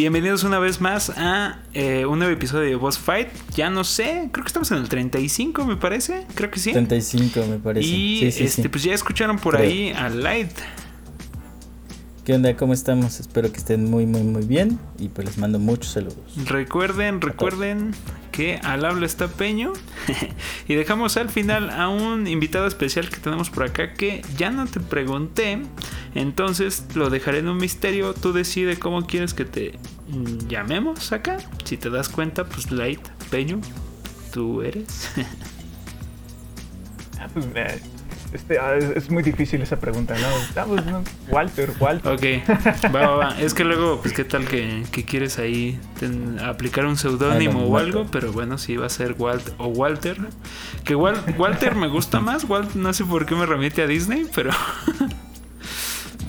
Bienvenidos una vez más a eh, un nuevo episodio de Boss Fight. Ya no sé, creo que estamos en el 35, me parece. Creo que sí. 35, me parece. Y este, pues ya escucharon por ahí a Light. ¿Qué onda? ¿Cómo estamos? Espero que estén muy, muy, muy bien. Y pues les mando muchos saludos. Recuerden, recuerden que al habla está Peño. y dejamos al final a un invitado especial que tenemos por acá que ya no te pregunté. Entonces lo dejaré en un misterio. Tú decides cómo quieres que te llamemos acá. Si te das cuenta, pues Light, Peño, tú eres. Ah, este, ah, es, muy difícil esa pregunta, ¿no? Pues, Walter, Walter. Ok, va, va, va. Es que luego, pues, ¿qué tal que, quieres ahí aplicar un seudónimo o algo? Pero bueno, si va a ser Walt o Walter. Que Walter me gusta más. Walt, no sé por qué me remite a Disney, pero.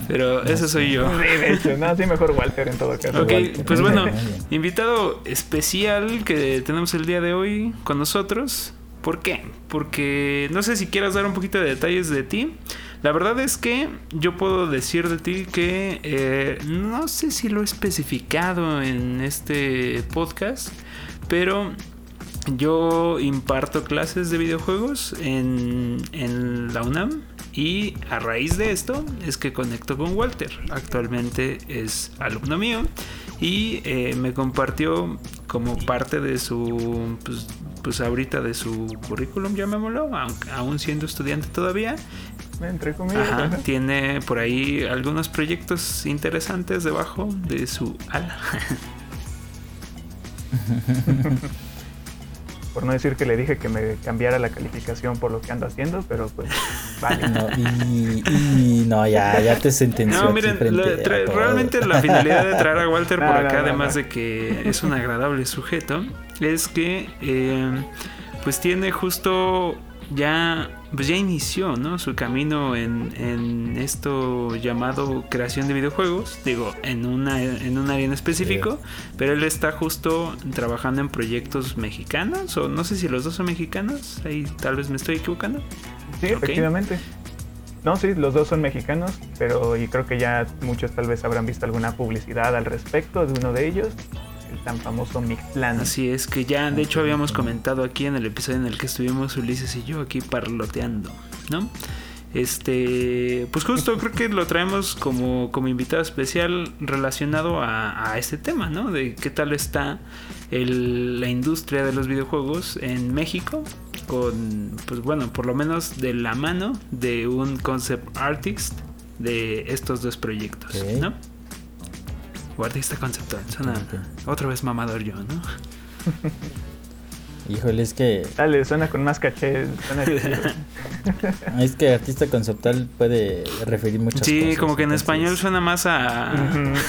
Pero ese soy yo. Sí, de hecho, no, sí, mejor Walter en todo caso. Ok, pues bueno, invitado especial que tenemos el día de hoy con nosotros. ¿Por qué? Porque no sé si quieras dar un poquito de detalles de ti. La verdad es que yo puedo decir de ti que eh, no sé si lo he especificado en este podcast, pero yo imparto clases de videojuegos en, en la UNAM y a raíz de esto es que conecto con Walter. Actualmente es alumno mío y eh, me compartió como parte de su, pues, pues ahorita de su currículum, llamémoslo, aún siendo estudiante todavía. Entre tiene por ahí algunos proyectos interesantes debajo de su ala. por no decir que le dije que me cambiara la calificación por lo que ando haciendo, pero pues vale. No, y, no, ya, ya te sentenció. No, miren, realmente la finalidad de traer a Walter por acá, además de que es un agradable sujeto, es que eh, pues tiene justo ya pues ya inició ¿no? su camino en, en, esto llamado creación de videojuegos, digo, en, una, en un área en específico, pero él está justo trabajando en proyectos mexicanos, o no sé si los dos son mexicanos, ahí tal vez me estoy equivocando. Sí, efectivamente. No, sí, los dos son mexicanos, pero y creo que ya muchos tal vez habrán visto alguna publicidad al respecto de uno de ellos tan famoso Mixplan. Así es que ya, de hecho, habíamos comentado aquí en el episodio en el que estuvimos Ulises y yo aquí parloteando, ¿no? Este, pues justo creo que lo traemos como, como invitado especial relacionado a, este tema, ¿no? De qué tal está la industria de los videojuegos en México, con, pues bueno, por lo menos de la mano de un concept artist de estos dos proyectos, ¿no? O artista conceptual. Suena otra vez mamador yo, ¿no? Híjole, es que. Dale, suena con más caché. es que artista conceptual puede referir muchas sí, cosas. Sí, como que en español suena más a.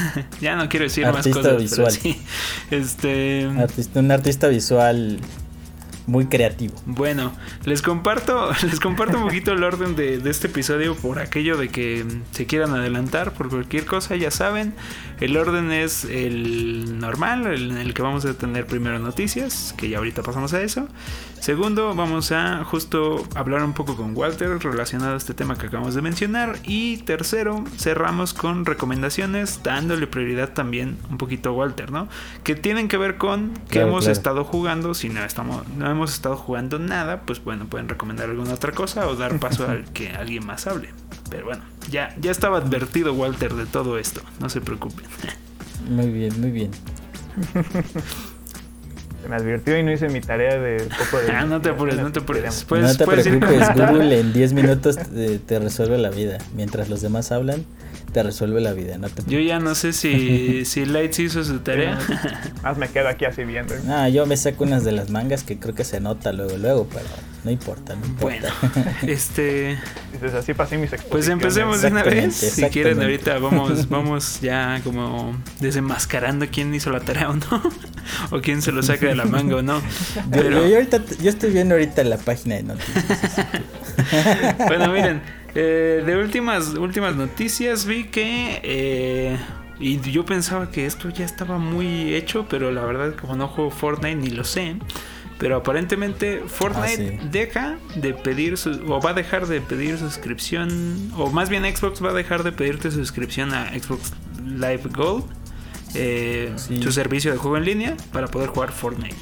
ya no quiero decir artista más cosas. Visual. sí. Este. Artista, un artista visual muy creativo. Bueno, les comparto, les comparto un poquito el orden de, este episodio por aquello de que se quieran adelantar por cualquier cosa, ya saben. El orden es el normal, en el que vamos a tener primero noticias, que ya ahorita pasamos a eso. Segundo, vamos a justo hablar un poco con Walter relacionado a este tema que acabamos de mencionar. Y tercero, cerramos con recomendaciones, dándole prioridad también un poquito a Walter, ¿no? Que tienen que ver con que hemos estado jugando, si no estamos, no hemos estado jugando nada, pues bueno, pueden recomendar alguna otra cosa o dar paso a que alguien más hable. Pero bueno, ya, ya estaba advertido Walter de todo esto, no se preocupen. Muy bien, muy bien. me advirtió y no hice mi tarea de poco de. Ah, no te apures, no te apures. no te preocupes, Google en 10 minutos te, resuelve la vida. Mientras los demás hablan, te resuelve la vida. No te yo ya no sé si, si Lights hizo su tarea. Más me quedo aquí así viendo. Ah, yo me saco unas de las mangas que creo que se nota luego, luego, pero no importa, no importa. Bueno, este. Dices, así pasé mis Pues empecemos de una vez. Si quieren, ahorita vamos, vamos ya como desenmascarando quién hizo la tarea o no. o quién se lo saca de la manga o no. Pero... Yo, ahorita, yo estoy viendo ahorita la página de noticias. bueno, miren, eh, de últimas, últimas noticias vi que... Eh, y yo pensaba que esto ya estaba muy hecho, pero la verdad como no juego Fortnite ni lo sé. Pero aparentemente Fortnite ah, deja de pedir su, o va a dejar de pedir suscripción, o más bien Xbox va a dejar de pedirte suscripción a Xbox Live Gold eh, Sí. su servicio de juego en línea para poder jugar Fortnite.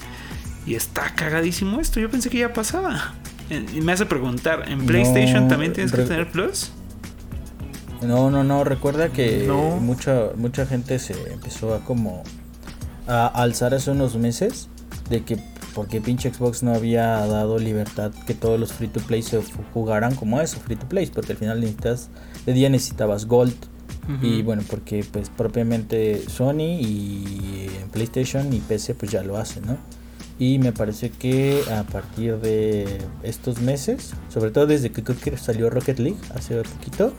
Y está cagadísimo esto. Yo pensé que ya pasaba. Eh, me hace preguntar, ¿en No, PlayStation también tienes que tener Plus? No, no, no, recuerda que No. mucha mucha gente se empezó a como a alzar hace unos meses de que porque pinche Xbox no había dado libertad que todos los free to play se jugaran como eso, free to play, porque al final necesitas de día necesitabas Gold y bueno, porque pues propiamente Sony y en PlayStation y PC pues ya lo hacen, ¿no? Y me parece que a partir de estos meses, sobre todo desde que creo que salió Rocket League hace poquito,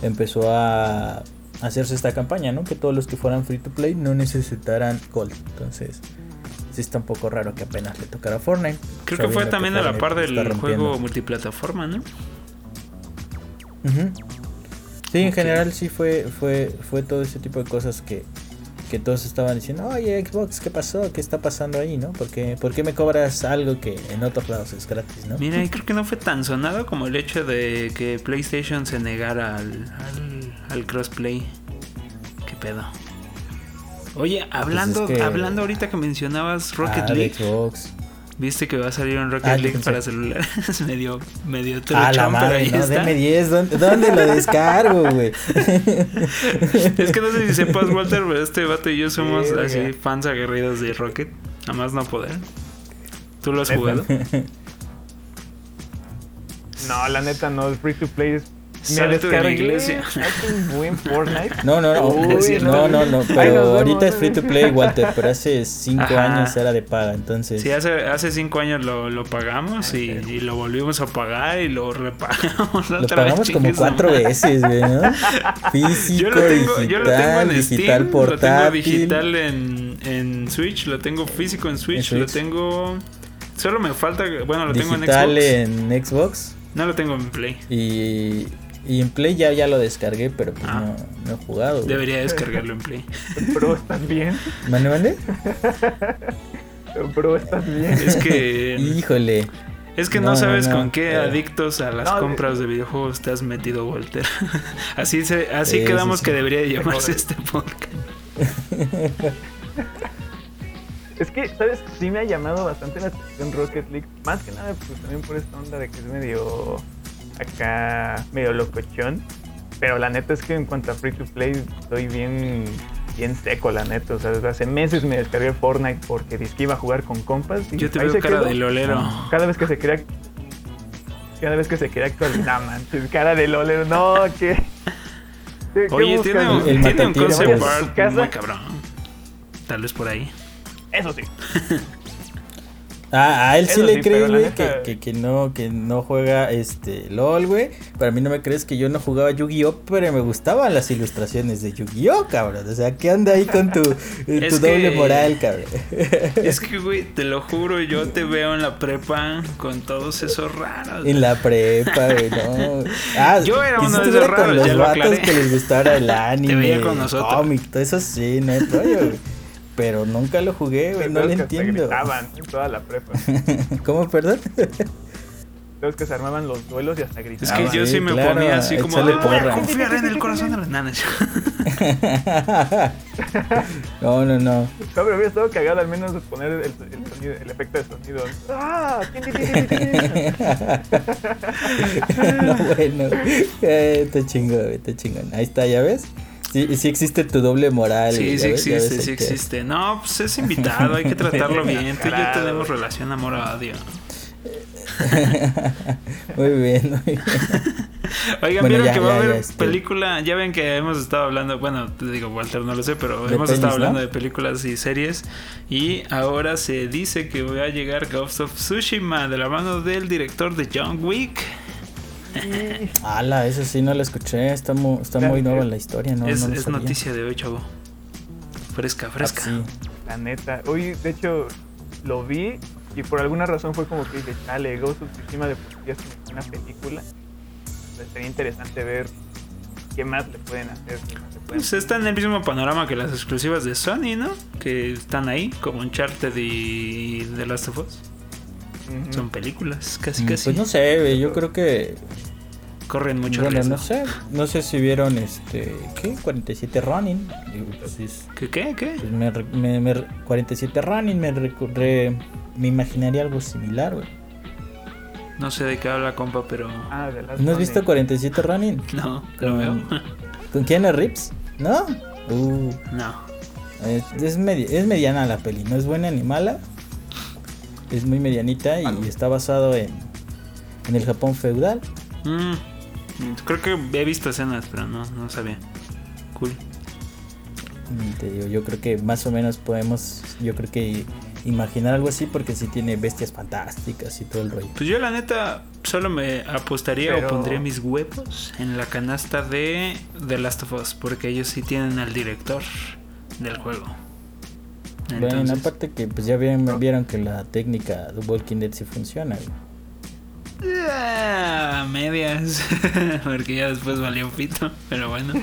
empezó a hacerse esta campaña, ¿no? Que todos los que fueran free to play no necesitaran Gold. Entonces, sí está un poco raro que apenas le tocara a Fortnite. Creo que fue también a la par del juego multiplataforma, ¿no? Sí, en general sí fue, fue, fue todo ese tipo de cosas que, que todos estaban diciendo, oye Xbox, ¿qué pasó? ¿Qué está pasando ahí? ¿no? ¿Por qué, por qué me cobras algo que en otros lados es gratis? ¿no? Mira, y creo que no fue tan sonado como el hecho de que PlayStation se negara al, al, al crossplay. ¿Qué pedo? Oye, hablando, Pues que- hablando ahorita que mencionabas Rocket Ah, League, Xbox. Viste que va a salir un Rocket Ah, League para celular. es medio, medio Ah, la truchón, pero madre, ahí no, está. deme 10, ¿dónde, dónde lo descargo, güey? Es que no sé si sepas, Walter, pero este vato y yo somos así fans aguerridos de Rocket. Nada más no poder. ¿Tú lo has jugado? No, la neta no, el free to play es. La descargué, iglesia. un buen Fortnite. No, no, no, Uy, no, no, no, pero ahorita es free to play, Walter, pero hace 5 Ajá. años era de paga, entonces... Sí, hace, hace cinco años lo, lo pagamos y, y lo volvimos a pagar y lo repagamos. Lo otra vez, pagamos como chingue su cuatro madre. veces, güey, ¿no? Físico, Yo lo tengo, digital, yo lo tengo en digital Steam, lo tengo portátil. digital en, en Switch, lo tengo físico en Switch, En lo tengo... Solo me falta, bueno, lo tengo en digital Xbox. en Xbox No lo tengo en Play. y, y en Play ya, ya lo descargué, pero pues Ah. no, no he jugado. güey. Debería descargarlo en Play. Bro, ¿estás bien? ¿Mande, mande? Bro, ¿estás bien? Es que... Híjole. Es que no, No, sabes no, con qué eh. adictos a las No, compras de videojuegos te has metido, Walter. así se, así Sí, quedamos sí, que debería llamarse este podcast. Es que, ¿sabes? Sí me ha llamado bastante la atención Rocket League. Más que nada, pues también por esta onda de que es medio. Acá. medio locochón. Pero la neta es que en cuanto a free to play, estoy bien. bien seco, la neta. O sea, desde hace meses me descargué Fortnite porque dije que iba a jugar con compas. y Yo te veo cara quedó. de lolero. Cada vez que se crea. Cada vez que se crea actualizar. No, manches, cara de lolero. No, que. ¿Qué, qué Oye, buscas? tiene, un- El tiene un concept art muy cabrón. Tal vez por ahí. Eso sí. Ah, a él sí Eso le sí, crees, güey, neta- que, que, que no, que no juega este LOL, güey. Para mí no me crees que yo no jugaba Yu-Gi-Oh, pero me gustaban las ilustraciones de Yu-Gi-Oh, cabrón. O sea, ¿qué onda ahí con tu, Es tu doble moral, cabrón? Es que, güey, te lo juro, yo te veo en la prepa con todos esos raros. En la prepa, güey, no. Ah, Yo era uno de esos ver con raros, los ya vatos que les gustara el anime, veía con nosotros. cómic, todo eso sí, no hay rollo, güey. Pero nunca lo jugué, güey, no lo entiendo. gritaban en toda la prepa. ¿Cómo, perdón? Los que se armaban los duelos y hasta Es gritaban. que yo sí, sí me claro, ponía así como de, voy a porra". confiar en el corazón de los nanas. no, no, no. No, pero hubiera estado cagado al menos de poner el, el sonido, el efecto de sonido. ¡Ah! No, bueno. Eh, está chingón, está chingón. Ahí está, ¿ya ves? Sí, sí existe tu doble moral. Sí, sí existe, ves sí ahí que- existe. No, pues es invitado, hay que tratarlo bien. Tú y yo tenemos relación amor-odio. Muy bien, muy bien. Oigan, Bueno, vieron ya, que va a haber ya, este. película. Ya ven que hemos estado hablando. Bueno, te digo, Walter, no lo sé, pero De hemos pelis, estado hablando ¿no? de películas y series. Y ahora se dice que va a llegar Ghost of Tsushima de la mano del director de John Wick. Ala, eso sí no lo escuché. Está muy, está muy nueva la historia, ¿no? es no noticia de hoy, chavo. Fresca, Ah, fresca. sí. La neta. Hoy, de hecho, lo vi y por alguna razón fue como que dije, chale, Ghost of Tsushima de es una película. Entonces, sería interesante ver qué más le pueden hacer. le pueden Pues está en el mismo panorama que las exclusivas de Sony, ¿no? Que están ahí, como Uncharted y The Last of Us. Son películas, casi Mm, casi. Pues no sé, yo creo que corren mucho bueno, riesgo. no sé, no sé si vieron este, ¿qué? 47 running. Pues, es- ¿Qué, qué, qué? pues, me, re- me- me re- 47 running, me, re- me imaginaría algo similar, güey. No sé de qué habla, compa, pero... Ah, de las ¿No has visto 47 running? No, lo Con- veo. ¿Con Keanu Reeves? ¿No? Uh, No. es, es, medi- es mediana la peli, no es buena ni mala. Es muy medianita y Ah, no. está basado en, en el Japón feudal. Mm, creo que he visto escenas, pero no, no sabía. Cool. Y Te digo, yo creo que más o menos podemos, yo creo que imaginar algo así porque sí tiene bestias fantásticas y todo el rollo. Pues yo la neta solo me apostaría Pero- o pondría mis huevos en la canasta de The Last of Us, porque ellos sí tienen al director del juego. Bueno, Entonces, aparte que pues ya vieron, vieron que la técnica de Walking Dead sí funciona. güey. Ah, medias, porque ya después valió pito, pero bueno.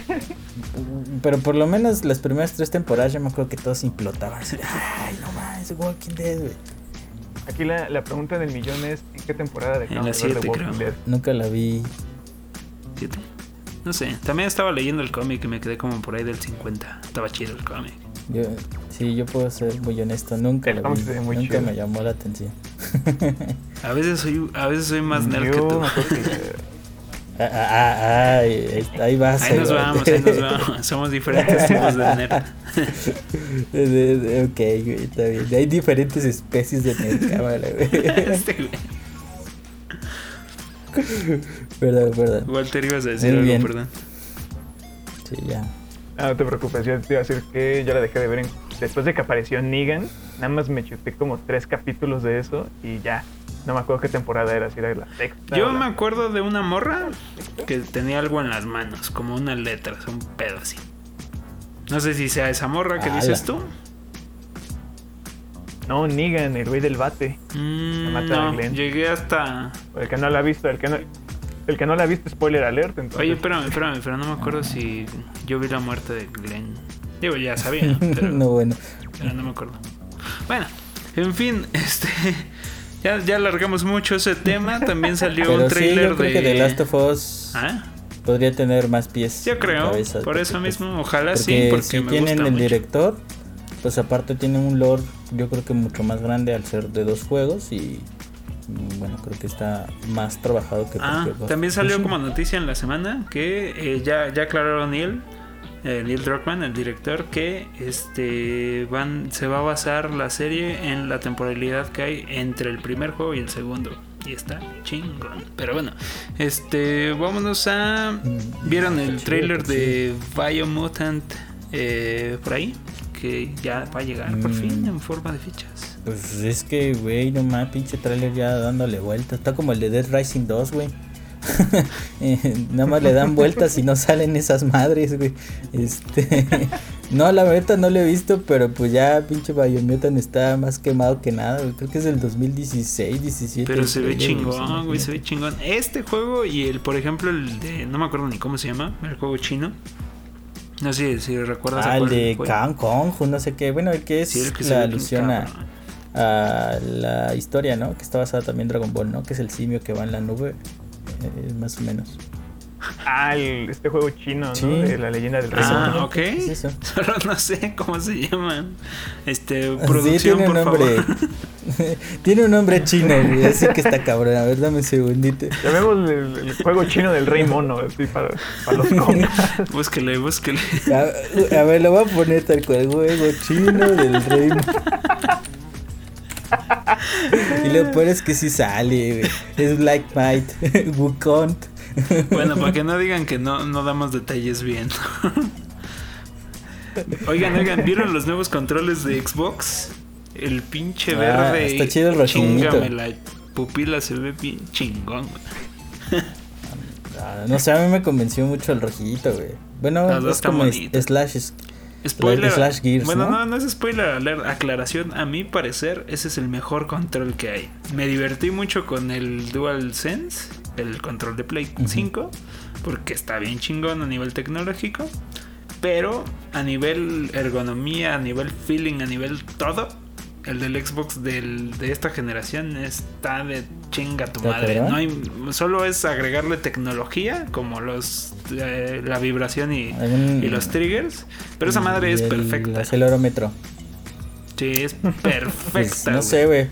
Pero por lo menos las primeras tres temporadas yo me acuerdo que todos implotaban. así, Ay, no mames, Walking Dead, güey. Aquí la, la pregunta del millón es: ¿en qué temporada de En la ver siete, The Walking creo. Dead? Nunca la vi. Siete. No sé, también estaba leyendo el cómic y me quedé como por ahí del 50. Estaba chido el cómic. Yo, sí, yo puedo ser muy honesto, nunca vi. muy Nunca chido. me llamó la atención. A veces soy, a veces soy más nerd que tú. Ah, ah, ah, ay, ahí vas. Ahí nos vamos, ahí nos vamos. Somos diferentes tipos de nerd. Ok, güey, está bien. Hay diferentes especies de nerd, cámara, güey. Este güey. Perdón, perdón. Walter, ibas a decir Muy algo, bien. perdón. Sí, ya. Ah, no te preocupes, yo te iba a decir que yo la dejé de ver en- después de que apareció Negan. Nada más me chuté como tres capítulos de eso y ya. No me acuerdo qué temporada era, si era la sexta. Yo la- me acuerdo de una morra que tenía algo en las manos, como unas letras, un pedo así. No sé si sea esa morra que dices tú. No, Negan, el güey del bate. Mm, mata a no, Glenn. llegué hasta. El que no la ha visto, el que no, el que no la ha visto, spoiler alert. Entonces, Oye, espérame, espérame, pero no me acuerdo si yo vi la muerte de Glenn. Digo, ya sabía, pero no, bueno. pero no me acuerdo. Bueno, en fin, este. Ya, ya alargamos mucho ese tema. También salió un Pero sí, trailer yo creo de. que The Last of Us ¿Ah? podría tener más pies. Yo creo, por eso pues, mismo. Ojalá Porque sí, porque si me tienen gusta el mucho. director, pues aparte tiene un lore, yo creo que mucho más grande al ser de dos juegos y bueno, creo que está más trabajado que Ah, también salió como noticia en la semana que eh, ya, ya aclararon Neil, eh, Neil Druckmann, el director, que este van se va a basar la serie en la temporalidad que hay entre el primer juego y el segundo. Y está chingón. Pero bueno, este vámonos a. Mm, ¿Vieron el trailer de Biomutant eh, por ahí? Que ya va a llegar por Mm. fin en forma de fichas. Pues es que, güey, no más, pinche trailer ya dándole vueltas. Está como el de Dead Rising 2, güey. Eh, Nada más le dan vueltas y no salen esas madres, güey. Este. No, la verdad no lo he visto, pero pues ya pinche Biomutant está más quemado que nada, güey. Creo que es del 2016, 17. Pero se ve chingón, güey, se ve chingón. Este juego y el, por ejemplo, el de, no me acuerdo ni cómo se llama, el juego chino. No sé si recuerdas. Ah, el de. Kang Kong, no sé qué. Bueno, el que es Sí, el que se la alusión a. a la historia, ¿no? Que está basada también en Dragon Ball, ¿no? Que es el simio que va en la nube. eh, más o menos. Ah, el- este juego chino, ¿no? Sí. De la leyenda del rey. Ah, ok. ¿qué es eso? Solo no sé cómo se llaman. Este, Sí, producción, tiene un por nombre. favor. tiene un nombre chino, güey. Así que está cabrón. A ver, dame un segundito. Llamémosle el, el juego chino del rey mono, así para, para los cómics. Búsquele, búsquele. A, a ver, lo voy a poner tal cual. Juego chino del rey. Y lo peor es que sí sale, güey. Es Black Might, Wukong. Bueno, para que no digan que no, no damos detalles bien. Oigan, oigan, ¿vieron los nuevos controles de Xbox? El pinche Ah, verde. está chido el. Chíngame, la pupila se ve bien chingón, güey. Ah, No sé, a mí me convenció mucho el rojito, güey. Bueno, es como bonitas. slash. Spoiler. Slash Gears, bueno, ¿no? no, no es spoiler. Aclaración. A mi parecer, ese es el mejor control que hay. Me divertí mucho con el DualSense, el control de Play Ujú. 5, porque está bien chingón a nivel tecnológico. Pero a nivel ergonomía, a nivel feeling, a nivel todo, el del Xbox del, de esta generación está de chinga tu ¿Está madre. No hay, solo es agregarle tecnología como los eh, la vibración y, y los triggers. Pero esa madre es Y el perfecta. acelerómetro. Sí, es Pues, perfecta. no sé, güey.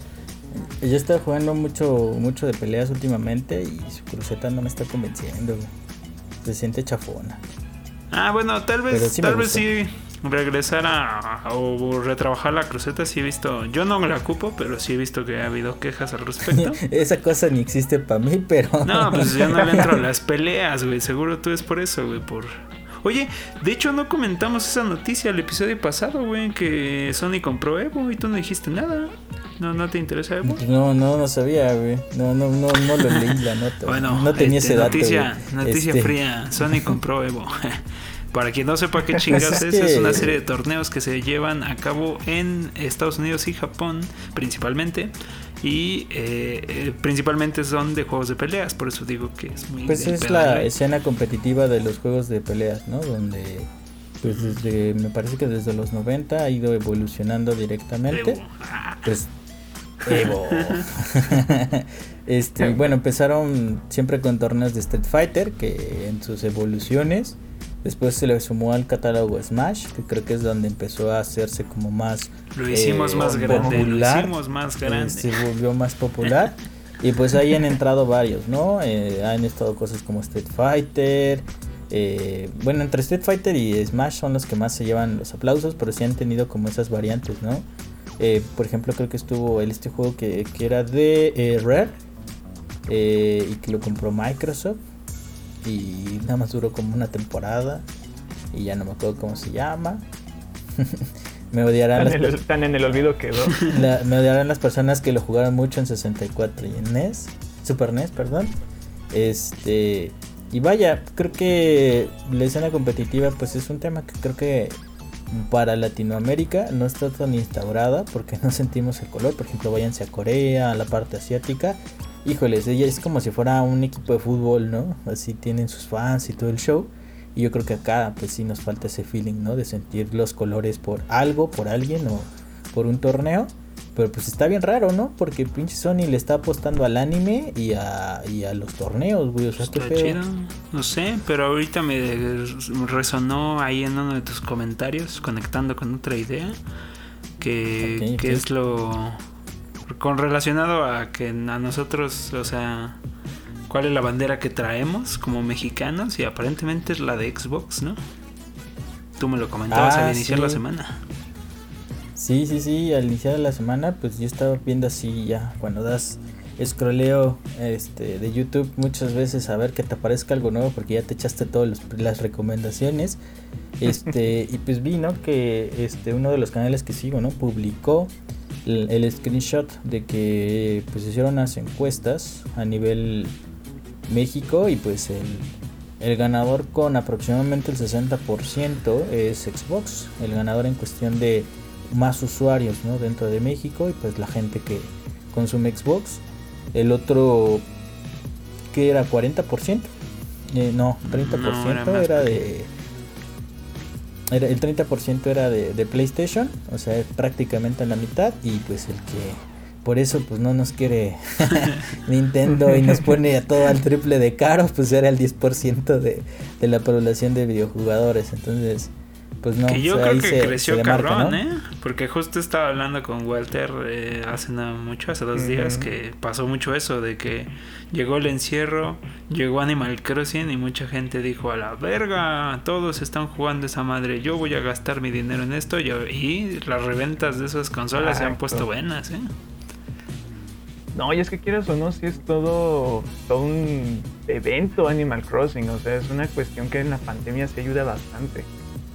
Yo estaba jugando mucho, mucho de peleas últimamente y su cruceta no me está convenciendo, güey. Se siente chafona. Ah, bueno, tal vez, sí tal vez sí regresar a, o retrabajar la cruceta. Sí he visto, yo no me la ocupo, pero sí he visto que ha habido quejas al respecto. Esa cosa ni existe para mí, pero. No, pues yo no le entro a las peleas, güey. Seguro tú es por eso, güey. Por. Oye, de hecho no comentamos esa noticia el episodio pasado, güey, que Sony compró Evo y tú no dijiste nada. No, no te interesa Evo. No, no, no sabía, güey. No, no, no, no lo leí la nota. Bueno, no tenía este, ese dato. noticia, güey. noticia Este, fría. Sony compró Evo. Para quien no sepa qué chingados Pues es es, una serie de torneos que se llevan a cabo en Estados Unidos y Japón principalmente. Y eh, eh, principalmente son de juegos de peleas, por eso digo que es muy... Pues es pedal, la escena competitiva de los juegos de peleas, ¿no? Donde, pues desde, me parece que desde los 90 ha ido evolucionando directamente. Evo. Ah, Pues Evo. este, bueno, empezaron siempre con torneos de Street Fighter, que en sus evoluciones, después se le sumó al catálogo Smash, que creo que es donde empezó a hacerse como más Lo hicimos eh, más grande, lo hicimos más eh, grande. se volvió más popular. Y pues ahí han entrado varios, ¿no? Eh, han estado cosas como Street Fighter. eh, bueno, entre Street Fighter y Smash son los que más se llevan los aplausos, pero sí han tenido como esas variantes, ¿no? Eh, por ejemplo, creo que estuvo el, este juego que, que era de eh, Rare eh, y que lo compró Microsoft. Y nada más duró como una temporada. Y ya no me acuerdo cómo se llama. me odiarán Tan las en, el, tan en el olvido quedó. la- me odiarán las personas que lo jugaron mucho en 64 y en NES, Super NES, perdón. Este, y vaya, creo que la escena competitiva pues es un tema que creo que para Latinoamérica no está tan instaurada porque no sentimos el color. Por ejemplo, váyanse a Corea, a la parte asiática. Híjoles, ella es como si fuera un equipo de fútbol, ¿no? Así tienen sus fans y todo el show. Y yo creo que acá pues sí nos falta ese feeling, ¿no? De sentir los colores por algo, por alguien o por un torneo. Pero pues está bien raro, ¿no? Porque pinche Sony le está apostando al anime y a, y a los torneos, güey. O sea, qué Está chido, no sé, pero ahorita me resonó ahí en uno de tus comentarios, conectando con otra idea, que, es lo con relacionado a que a nosotros, o sea, cuál es la bandera que traemos como mexicanos y aparentemente es la de Xbox, ¿no? Tú me lo comentabas Ah, al iniciar sí. la semana. Sí, sí, sí, al iniciar la semana, pues yo estaba viendo así ya, cuando das scrolleo este, de YouTube muchas veces a ver que te aparezca algo nuevo porque ya te echaste todas las recomendaciones. Este, y pues vi, ¿no? Que este, uno de los canales que sigo, ¿no? Publicó el, el screenshot de que pues hicieron unas encuestas a nivel México y pues el, el ganador con aproximadamente el 60% es Xbox, el ganador en cuestión de más usuarios ¿no? dentro de México y pues la gente que consume Xbox. El otro que era 40%, eh, no, 30% No, era de... Era, el 30% era de, de PlayStation, o sea, prácticamente la mitad y pues el que por eso pues no nos quiere Nintendo y nos pone a todo al triple de caro, pues era el 10% de, de la población de videojugadores. Entonces, pues no. que yo o sea, creo que se- creció se. ¿eh? Porque justo estaba hablando con Walter eh, hace no mucho, hace dos días, que pasó mucho eso, de que llegó el encierro, llegó Animal Crossing y mucha gente dijo, a la verga, todos están jugando esa madre, yo voy a gastar mi dinero en esto y, y las reventas de esas consolas se han puesto buenas, ¿eh? No, y es que quieras o no, si es todo, todo un evento Animal Crossing. O sea, es una cuestión que en la pandemia se ayuda bastante.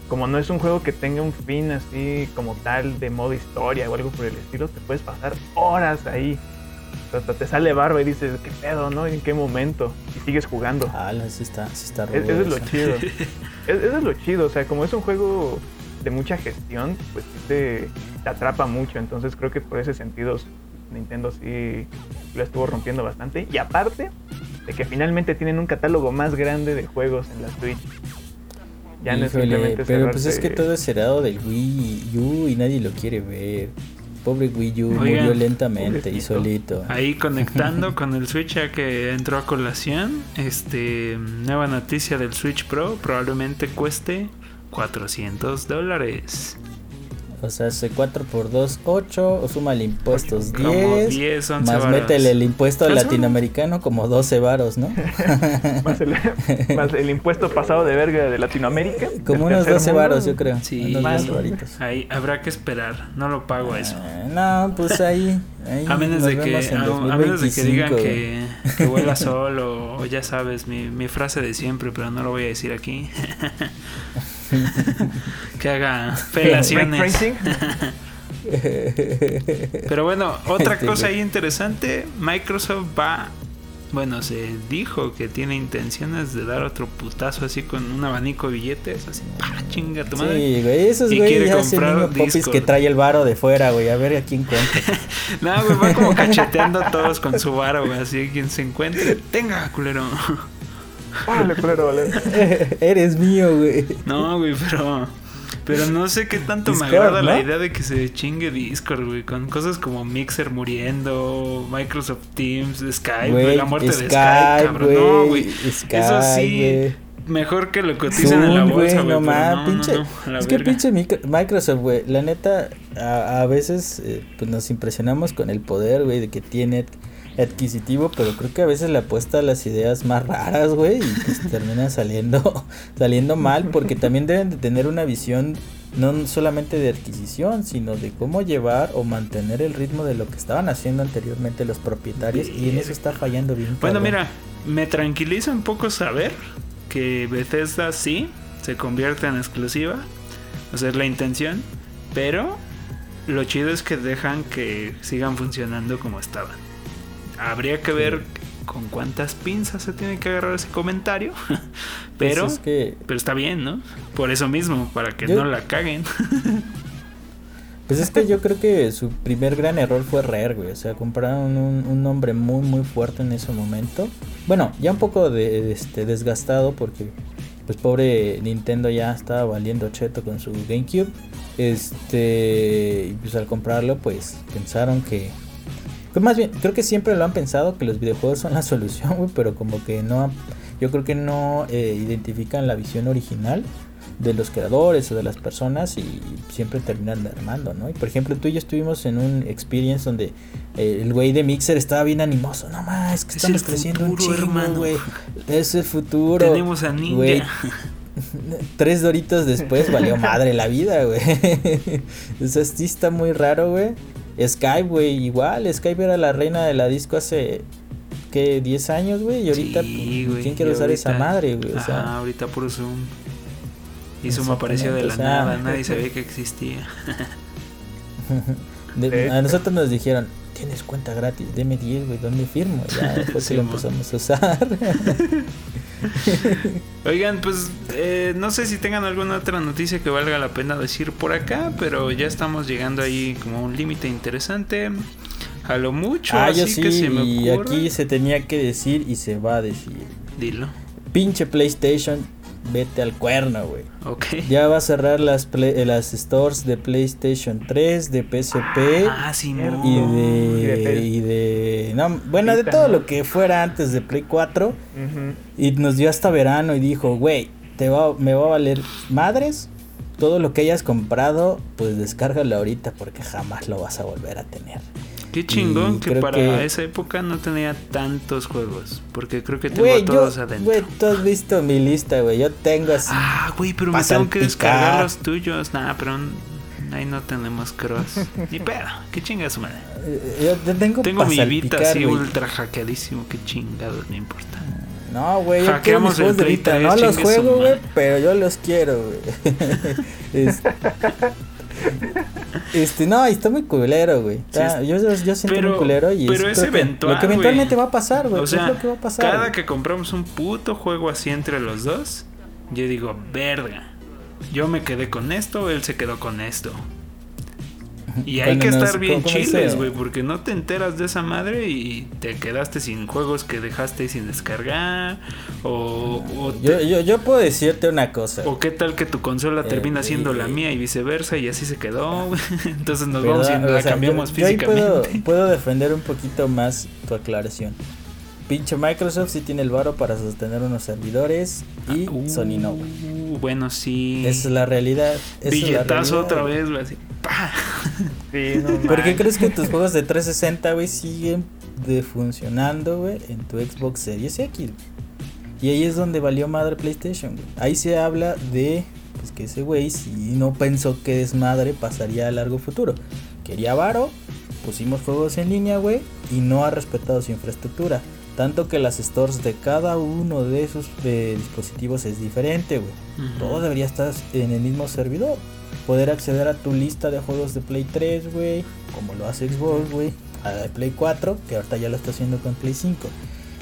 Como no es un juego que tenga un fin así como tal de modo historia o algo por el estilo, te puedes pasar horas ahí. Hasta te sale barba y dices, ¿qué pedo, no? ¿En qué momento? Y sigues jugando. Ah, sí está, sí está Es- Eso es lo chido. Es- Eso es lo chido. O sea, como es un juego de mucha gestión, pues sí te, te atrapa mucho. Entonces creo que por ese sentido Nintendo sí lo estuvo rompiendo bastante. Y aparte de que finalmente tienen un catálogo más grande de juegos en la Switch. Ya no es Híjole, simplemente pero pues es que todo es heredado del Wii U y nadie lo quiere ver. pobre Wii U Oigan, murió lentamente y solito. Ahí conectando con el Switch ya que entró a colación, este nueva noticia del Switch Pro probablemente cueste 400 dólares. O sea, hace 4 por 2, 8, o súmale impuestos Como 10, 10, 11 más varos. métele el impuesto latinoamericano como 12 varos, ¿no? Más el, más el impuesto pasado de verga de Latinoamérica. Como del unos tercer 12 mundo. varos, yo creo. Sí, unos más. 12 varitos. Ahí habrá que esperar, no lo pago eso. Ah, no, pues ahí. ahí A menos, nos de que, a, a menos de que 2025, digan que, que vuela solo, o ya sabes, mi, mi frase de siempre, pero no lo voy a decir aquí. que haga felaciones. Pero bueno, otra cosa ahí interesante, Microsoft va, bueno, se dijo que tiene intenciones de dar otro putazo así con un abanico de billetes, así, ¡pah! chinga tu madre. Sí, güey, esos Y güey quiere ya comprar popis que trae el varo de fuera, güey, a ver a quién cuenta. No, güey, va como cacheteando a todos con su varo, güey, así quien se encuentre, tenga, culero. Órale, culero, vale. Eres mío, güey. No, güey, pero. Pero no sé qué tanto me agrada la idea de que se chingue Discord, güey. Con cosas como Mixer muriendo, Microsoft Teams, Skype, güey, la muerte de Skype, Skype, cabrón. No, güey. Skype, Eso sí, güey. mejor que lo cotizan en la Zoom, bolsa, güey, no no, pinche. no, no, es que pinche micro- Microsoft, güey, la neta, a, a veces eh, pues nos impresionamos con el poder, güey, de que tiene adquisitivo, pero creo que a veces le apuesta a las ideas más raras, güey, y pues termina saliendo, saliendo mal, porque también deben de tener una visión no solamente de adquisición, sino de cómo llevar o mantener el ritmo de lo que estaban haciendo anteriormente los propietarios, y en eso está fallando bien. Bueno, cabrón. mira, me tranquiliza un poco saber que Bethesda sí se convierte en exclusiva. O sea, es la intención. Pero lo chido es que dejan que sigan funcionando como estaban. Habría que ver con cuántas pinzas se tiene que agarrar ese comentario. Pero, Pues es que pero está bien, ¿no? Por eso mismo, para que Yo- no la caguen. Pues es que yo creo que su primer gran error fue Rare, güey. O sea, compraron un, un nombre muy, muy fuerte en ese momento. Bueno, ya un poco de, este, desgastado porque, pues, pobre Nintendo ya estaba valiendo cheto con su GameCube. Este, y pues al comprarlo, pues, pensaron que. Pues más bien, creo que siempre lo han pensado que los videojuegos son la solución, güey, pero como que no. Yo creo que no eh, identifican la visión original de los creadores o de las personas y siempre terminan mermando, ¿no? Y por ejemplo, tú y yo estuvimos en un experience donde eh, el güey de Mixer estaba bien animoso. No más, es que Es estamos creciendo un futuro, chingo, hermano. güey. Es el futuro. Tenemos a Ninja. Güey, Tres doritos después valió madre la vida, güey. o sea, sí está muy raro, güey. Skype, güey, igual. Skype era la reina de la disco hace, ¿qué? 10 años, güey. Y ahorita, Sí, pues, ¿quién quiere usar esa madre, güey? O Ajá, sea, ahorita puro Zoom. Y Zoom apareció de la Exactamente, o sea- nada, nadie sabía que existía. de- a nosotros nos dijeron, tienes cuenta gratis, deme 10, güey, ¿dónde firmo? Ya después Sí, que lo mo. empezamos a usar. Oigan, pues eh, no sé si tengan alguna otra noticia que valga la pena decir por acá, pero ya estamos llegando ahí como a un límite interesante. A lo mucho, ah, así yo sí, que se me y ocurre. aquí se tenía que decir y se va a decir. Dilo. Pinche PlayStation, vete al cuerno, güey. Ok. Ya va a cerrar las, play- eh, las stores de PlayStation 3, de PSP Ah, sí, y no. y Y de y no, bueno, de todo lo que fuera antes de Play 4 Ujú. y nos dio hasta verano y dijo, "Güey, te va me va a valer madres todo lo que hayas comprado, pues descárgalo ahorita porque jamás lo vas a volver a tener." Qué chingón que para que- esa época no tenía tantos juegos. Porque creo que tengo a todos yo, adentro. güey, tú has visto mi lista, güey. Yo tengo así. Ah, güey, pero me tengo que descargar los tuyos. Nah, pero ahí no tenemos cross. Ni pedo. Qué chinga su madre. eh, yo te tengo Tengo mi Vita así ultra hackeadísimo. Qué chingados, no importa. No, güey, yo quiero Hackeamos mis juegos el de Play Vita. 3, No los juego, güey, pero yo los quiero, güey. Es- este, no, está muy culero, güey. Está- Sí, yo, yo, yo siento pero- muy culero y pero es, es creo que eventual, Lo que eventualmente güey. va a pasar, güey. O sea, es lo que va a pasar. cada que compramos un puto juego así entre los dos, yo digo, verga. Yo me quedé con esto, él se quedó con esto. Y hay que estar bien chiles, güey, porque no te enteras de esa madre y te quedaste sin juegos que dejaste sin descargar. O, yo, yo, yo, puedo decirte una cosa. O qué tal que tu consola eh, termina siendo la mía y viceversa y así se quedó. Entonces nos vamos y la cambiamos físicamente. Puedo, puedo defender un poquito más tu aclaración. Pinche Microsoft sí tiene el varo para sostener unos servidores y ah, Sony no, uh, Bueno, sí. Esa es la realidad. Billetazo otra vez, güey, así. Sí, no ¿Por qué crees que tus juegos de 360, güey, siguen de funcionando, güey, en tu Xbox Series X? Y ahí es donde valió madre PlayStation, güey. Ahí se habla de pues que ese güey si no pensó que desmadre pasaría a largo futuro. Quería varo, pusimos juegos en línea, güey, y no ha respetado su infraestructura. Tanto que las stores de cada uno de esos dispositivos es diferente, güey. Todo debería estar en el mismo servidor. Poder acceder a tu lista de juegos de Play 3, güey. Como lo hace Xbox, güey. A la de Play 4, que ahorita ya lo está haciendo con Play 5.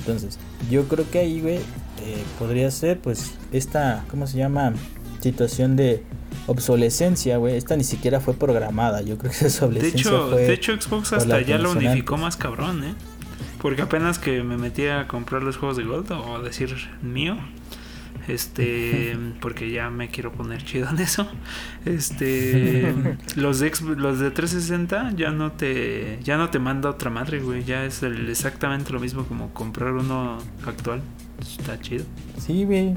Entonces, yo creo que ahí, güey, eh, podría ser, pues, esta, ¿cómo se llama? Situación de obsolescencia, güey. Esta ni siquiera fue programada. Yo creo que esa obsolescencia de hecho, De hecho, Xbox hasta ya lo unificó más cabrón, ¿eh? Porque apenas que me metí a comprar los juegos de Gold, o a decir mío, este porque ya me quiero poner chido en eso. Este los de los de 360 ya no te ya no te manda otra madre güey. Ya es exactamente lo mismo como comprar uno actual. Está chido. Sí güey.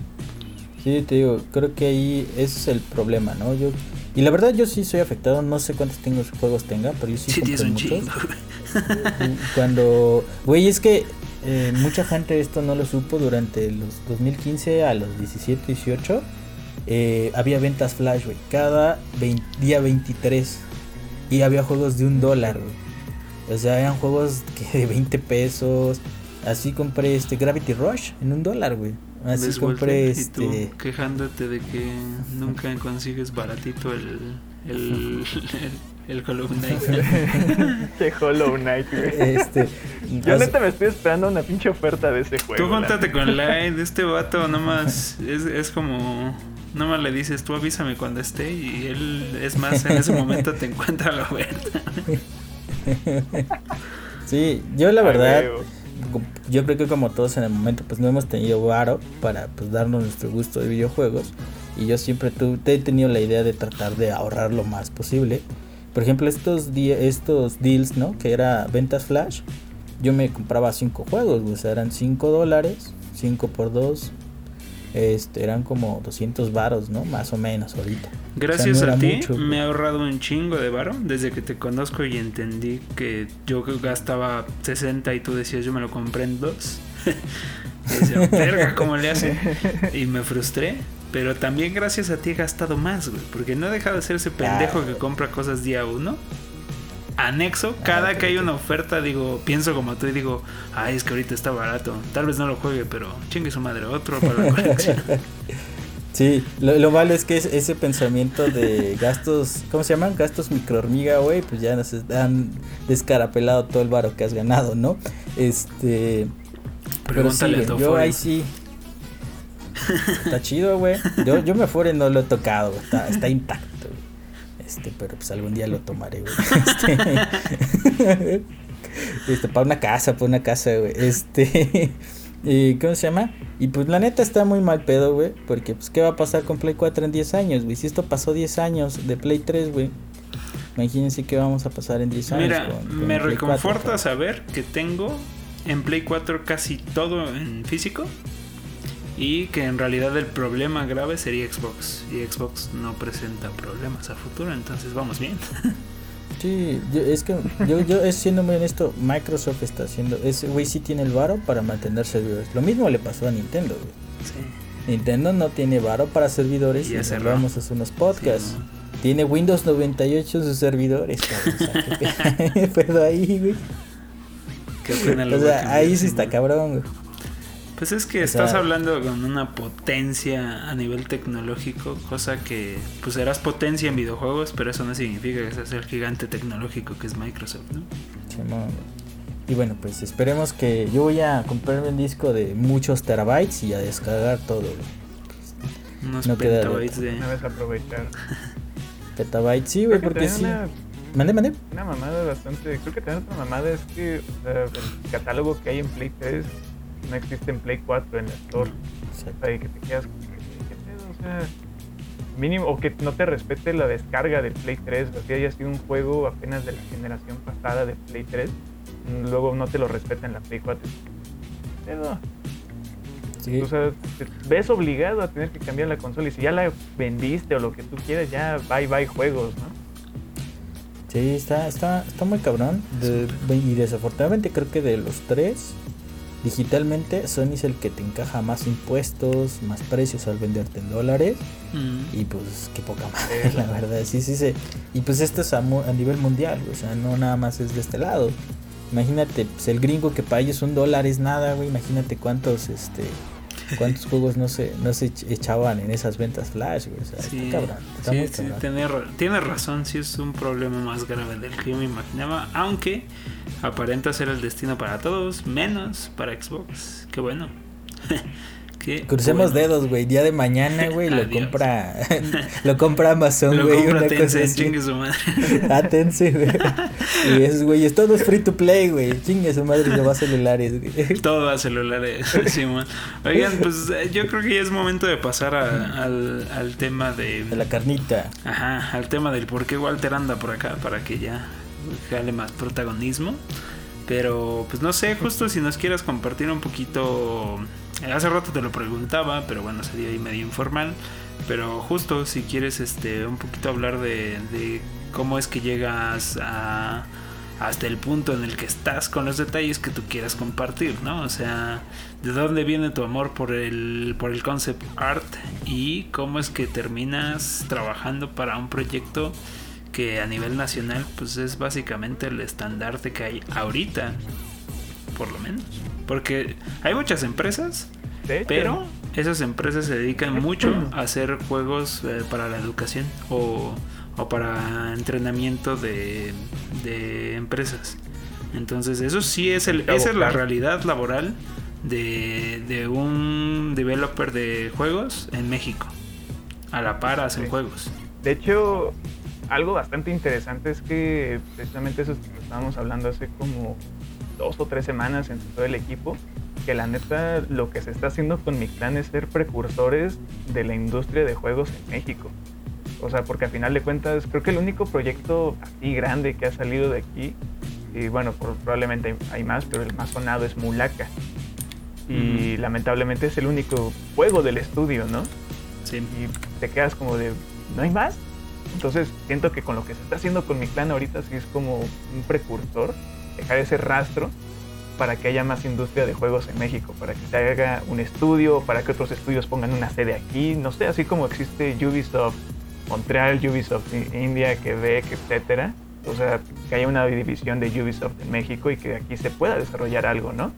Sí te digo creo que ahí ese es el problema no yo y la verdad yo sí soy afectado no sé cuántos tengo juegos tenga pero yo sí, sí compré muchos. Cuando, güey, es que eh, mucha gente esto no lo supo durante los 2015 a los 17, 18. Eh, había ventas flash, güey, cada día 23. Y había juegos de un dólar, güey. O sea, eran juegos de 20 pesos. Así compré este Gravity Rush en un dólar, güey. Así compré este. quejándote de que nunca consigues baratito el, el, el Hollow Knight. Qué Hollow Knight, güey. Este, Yo neta me estoy esperando una pinche oferta de ese juego. Tú júntate con Light, este vato nomás es, es como... Nomás le dices, tú avísame cuando esté y él, es más, en ese momento te encuentra la oferta. Sí, yo la verdad, yo creo que como todos en el momento, pues no hemos tenido varo para pues darnos nuestro gusto de videojuegos. Y yo siempre he tenido la idea de tratar de ahorrar lo más posible. Por ejemplo, estos, estos deals, ¿no? Que era ventas flash. Yo me compraba 5 juegos, o sea, eran 5 dólares, 5 por 2. Este, eran como 200 varos, ¿no? Más o menos ahorita. Gracias a ti me he ahorrado un chingo de varo desde que te conozco y entendí que yo gastaba 60 y tú decías yo me lo compré en 2. y decía, verga, ¿cómo le hace? Y me frustré. Pero también gracias a ti he gastado más, güey. Porque no he dejado de ser ese pendejo que compra cosas día uno. Anexo, cada que hay una oferta, digo, pienso como tú y digo, ay, es que ahorita está barato. Tal vez no lo juegue, pero chingue su madre, otro para la colección. Sí, lo, malo es que ese pensamiento de gastos, ¿cómo se llaman? Gastos microhormiga, güey, pues ya nos han descarapelado todo el varo que has ganado, ¿no? Este. pero sí, yo ahí sí, Está chido, güey. Yo, yo me fuera no lo he tocado, está, está intacto. Este, pero pues algún día lo tomaré, güey. Este, este, para una casa, para una casa, güey. Este, y, ¿cómo se llama? Y pues la neta está muy mal pedo, güey. Porque pues, ¿qué va a pasar con Play 4 en 10 años, güey? Si esto pasó 10 años de Play 3, güey. Imagínense qué vamos a pasar en 10 años. Mira, me reconforta saber que tengo en Play 4 casi todo en físico y que en realidad el problema grave sería Xbox y Xbox no presenta problemas a futuro, entonces vamos bien. Sí, es que yo, yo siendo muy honesto, Microsoft está haciendo, ese güey sí tiene el varo para mantener servidores. Lo mismo le pasó a Nintendo, güey. Sí. Nintendo no tiene varo para servidores y, y hablamos hace unos podcasts. Tiene Windows 98 en sus servidores, Pero ahí, güey. o sea, ahí sí está cabrón, güey. Pues es que estás hablando con una potencia a nivel tecnológico, cosa que pues serás potencia en videojuegos, pero eso no significa que seas el gigante tecnológico que es Microsoft, ¿no? y bueno, pues esperemos que yo voy a comprarme un disco de muchos terabytes y a descargar todo. Unos petabytes de... Una vez aprovechar. petabytes, sí, güey, porque sí. Mande, mande. Una mamada bastante. Creo que también otra mamada es que el catálogo que hay en Play 3 no existe en Play 4 en la Store. O sea, que te quedas. ¿Qué pedo? O sea. Mínimo, o que no te respete la descarga del Play 3. O sea, haya sido un juego apenas de la generación pasada de Play 3. Luego no te lo respeta en la Play 4. ¿Qué pedo? O sea, te ves obligado a tener que cambiar la consola y si ya la vendiste o lo que tú quieras, ya bye bye juegos, ¿no? Sí, está, está, está muy cabrón. y desafortunadamente creo que de los tres, digitalmente Sony es el que te encaja más impuestos, más precios al venderte en dólares. Mm. Y pues qué poca madre, la verdad. Sí, sí, sí. Y pues esto es a, a nivel mundial, o sea, no nada más es de este lado. Imagínate, pues el gringo que para ellos un dólar es nada, güey. Imagínate cuántos, este, cuántos juegos no se, no se echaban en esas ventas flash, güey. O sea, sí, está cabrón. sí, sí, tiene, tiene, razón, sí es un problema más grave del que yo me imaginaba. Aunque aparenta ser el destino para todos, menos para Xbox. Qué bueno. Crucemos dedos, güey. Día de mañana, güey, lo compra lo compra Amazon, güey. Una cosa así. chingue su madre. Atense, güey. Y esos güeyes, todo es free to play, güey. Chingue su madre, no va a celulares, güey. Todo va a celulares, Simón. Oigan, pues eh, yo creo que ya es momento de pasar al, al tema de... De la carnita. Ajá, al tema del por qué Walter anda por acá, para que ya jale más protagonismo. Pero, pues no sé, justo si nos quieras compartir un poquito Hace rato te lo preguntaba, pero bueno, sería ahí medio informal. Pero justo si quieres este un poquito hablar de, cómo es que llegas a, hasta el punto en el que estás con los detalles que tú quieras compartir, ¿no? O sea, de dónde viene tu amor por el, por el concept art y cómo es que terminas trabajando para un proyecto que a nivel nacional pues es básicamente el estandarte que hay ahorita, por lo menos. Porque hay muchas empresas, pero esas empresas se dedican mucho a hacer juegos eh, para la educación o, para entrenamiento de, empresas. Entonces, eso sí es el, esa es la realidad laboral de, un developer de juegos en México. A la par hacen juegos. De hecho, algo bastante interesante es que precisamente eso estábamos hablando hace como dos o tres semanas entre todo el equipo, que la neta lo que se está haciendo con mi clan es ser precursores de la industria de juegos en México. O sea, porque al final de cuentas creo que el único proyecto así grande que ha salido de aquí, y bueno, probablemente hay más, pero el más sonado es Mulaka. Y lamentablemente es el único juego del estudio, ¿no? Sí. Y te quedas como de, ¿no hay más? Entonces siento que con lo que se está haciendo con mi clan ahorita sí es como un precursor dejar ese rastro para que haya más industria de juegos en México, para que se haga un estudio, para que otros estudios pongan una sede aquí, no sé, así como existe Ubisoft Montreal, Ubisoft India, Quebec, etcétera. O sea, que haya una división de Ubisoft en México y que aquí se pueda desarrollar algo, ¿no?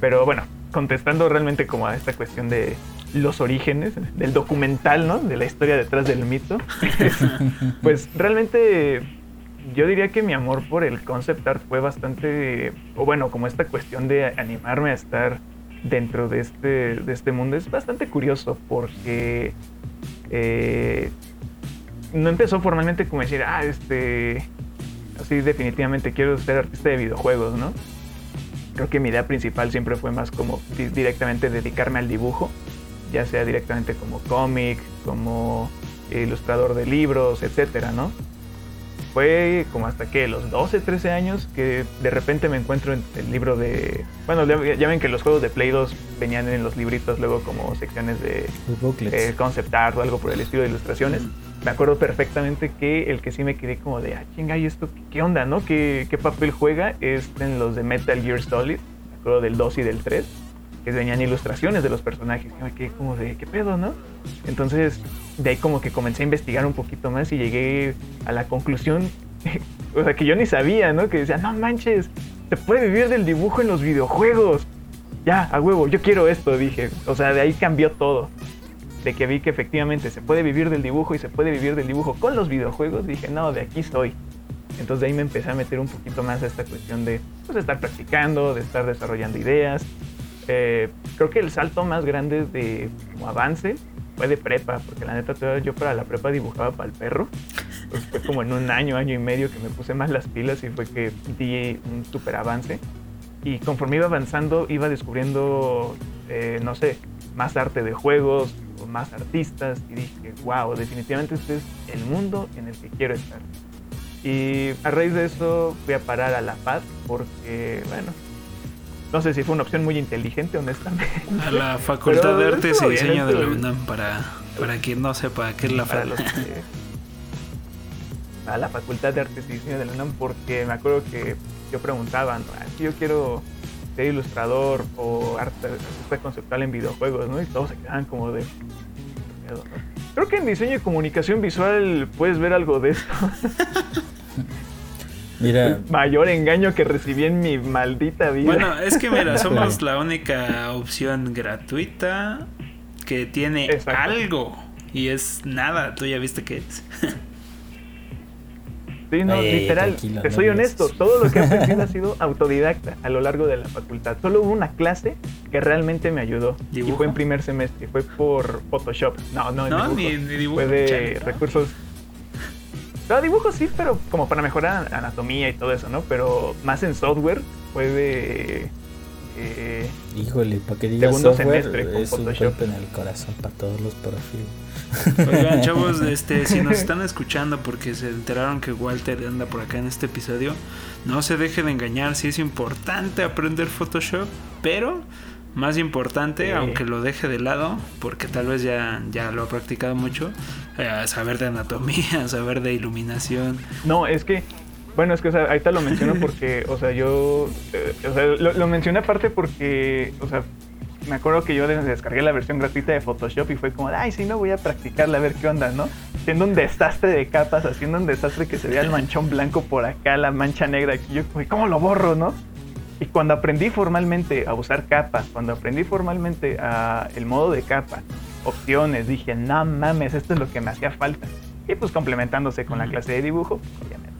Pero bueno, contestando realmente como a esta cuestión de los orígenes, del documental, ¿no? De la historia detrás del mito, pues realmente yo diría que mi amor por el concept art fue bastante, o bueno, como esta cuestión de animarme a estar dentro de este, de este mundo es bastante curioso porque eh, no empezó formalmente como decir, ah, este, así definitivamente quiero ser artista de videojuegos, ¿no? Creo que mi idea principal siempre fue más como directamente dedicarme al dibujo, ya sea directamente como cómic, como ilustrador de libros, etcétera, ¿no? fue como hasta que los 12, 13 años que de repente me encuentro en el libro de... Bueno, ya ven que los juegos de Play 2 venían en los libritos luego como secciones de eh, concept art o algo por el estilo de ilustraciones. Me acuerdo perfectamente que el que sí me quedé como de, ah, chinga, ¿y esto qué onda, no? ¿Qué, qué papel juega? Es en los de Metal Gear Solid, me acuerdo del 2 y del 3 que venían ilustraciones de los personajes. Y como de, ¿qué pedo, no? Entonces, de ahí como que comencé a investigar un poquito más y llegué a la conclusión, o sea, que yo ni sabía, ¿no? Que decía, no manches, se puede vivir del dibujo en los videojuegos. Ya, a huevo, yo quiero esto, dije. O sea, de ahí cambió todo. De que vi que efectivamente se puede vivir del dibujo y se puede vivir del dibujo con los videojuegos, dije, no, de aquí soy. Entonces de ahí me empecé a meter un poquito más a esta cuestión de pues, estar practicando, de estar desarrollando ideas, eh, creo que el salto más grande de avance fue de prepa, porque la neta yo para la prepa dibujaba para el perro. pues fue como en un año, año y medio que me puse más las pilas y fue que di un super avance. Y conforme iba avanzando, iba descubriendo, eh, no sé, más arte de juegos, o más artistas, y dije, wow, definitivamente este es el mundo en el que quiero estar. Y a raíz de eso fui a parar a la FAD porque, bueno, no sé si fue una opción muy inteligente, honestamente. A la Facultad de Artes y Diseño de la UNAM, para, para quien no sepa qué es la FAD. a la Facultad de Artes y Diseño de la UNAM porque me acuerdo que yo preguntaba, ¿no? yo quiero ser ilustrador o arte, conceptual en videojuegos, ¿no? Y todos se quedaban como de... Creo que en diseño y comunicación visual puedes ver algo de eso. Mira. El mayor engaño que recibí en mi maldita vida. Bueno, es que mira, somos la única opción gratuita que tiene algo. Y es nada, tú ya viste que es. Sí, no, literal, te soy honesto, todo lo que he aprendido ha sido autodidacta a lo largo de la facultad. Solo hubo una clase que realmente me ayudó y fue en primer semestre, fue por Photoshop. No, no, no ni, dibujo. Fue de recursos. No, dibujo sí, pero como para mejorar anatomía y todo eso, ¿no? Pero más en software fue de eh, Híjole, para que digas software es un golpe en el corazón para todos los perfiles. Oigan, chavos, este, si nos están escuchando porque se enteraron que Walter anda por acá en este episodio, no se dejen de engañar, sí es importante aprender Photoshop, pero más importante, aunque lo deje de lado, porque tal vez ya, ya lo ha practicado mucho, eh, saber de anatomía, saber de iluminación. No, es que bueno, es que o sea, ahorita lo menciono porque, o sea, yo, eh, o sea, lo, mencioné aparte porque, o sea, me acuerdo que yo descargué la versión gratuita de Photoshop y fue como, ay, sí, no voy a practicarla a ver qué onda, ¿no? Siendo un desastre de capas, haciendo un desastre que se vea el manchón blanco por acá, la mancha negra aquí, yo, ¿cómo lo borro, no? Y cuando aprendí formalmente a usar capas, cuando aprendí formalmente a el modo de capa, opciones, dije, no mames, esto es lo que me hacía falta. Y pues complementándose con la clase de dibujo, obviamente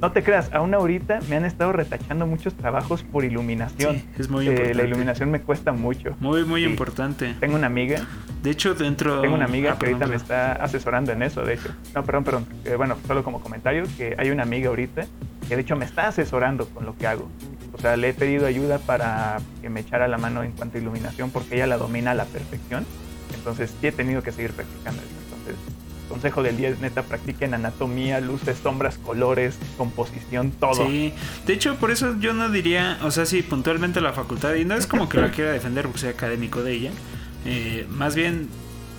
no te creas, aún ahorita me han estado retachando muchos trabajos por iluminación. es muy importante. la iluminación me cuesta mucho. Muy, muy importante. Tengo una amiga. De hecho, dentro. Tengo una amiga ah, que ahorita me está asesorando en eso, de hecho. No, perdón, perdón. Eh, bueno, solo como comentario, que hay una amiga ahorita que de hecho me está asesorando con lo que hago. O sea, le he pedido ayuda para que me echara la mano en cuanto a iluminación porque ella la domina a la perfección. Entonces, sí he tenido que seguir practicando eso. Entonces, consejo del día es neta, practiquen anatomía, luces, sombras, colores, composición, todo. Sí, de hecho, por eso yo no diría, o sea, sí, puntualmente la facultad, y no es como que la quiera defender porque sea académico de ella, eh, más bien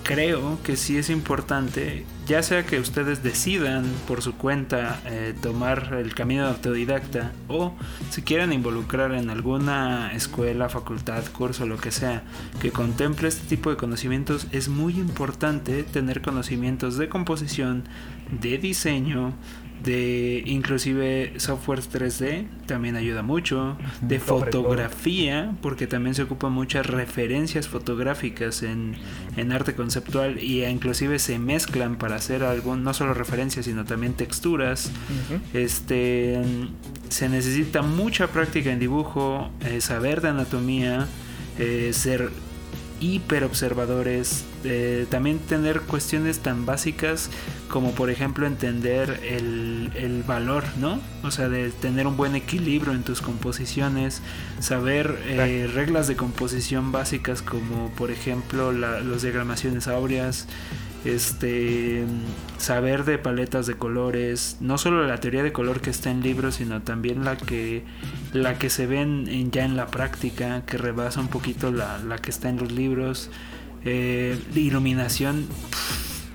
creo que sí es importante, ya sea que ustedes decidan por su cuenta eh, tomar el camino de autodidacta o si quieren involucrar en alguna escuela, facultad, curso, lo que sea, que contemple este tipo de conocimientos, es muy importante tener conocimientos de composición, de diseño, de inclusive software 3D también ayuda mucho de fotografía porque también se ocupan muchas referencias fotográficas en, en, arte conceptual y inclusive se mezclan para hacer algún no solo referencias sino también texturas. Este se necesita mucha práctica en dibujo eh, saber de anatomía eh, ser hiper observadores, eh, también tener cuestiones tan básicas como por ejemplo entender el, el, valor, ¿no? O sea, de tener un buen equilibrio en tus composiciones, saber eh, reglas de composición básicas como por ejemplo la, las diagramaciones áureas, este saber de paletas de colores, no solo la teoría de color que está en libros, sino también la que la que se ven ya en la práctica, que rebasa un poquito la, la que está en los libros, eh, iluminación,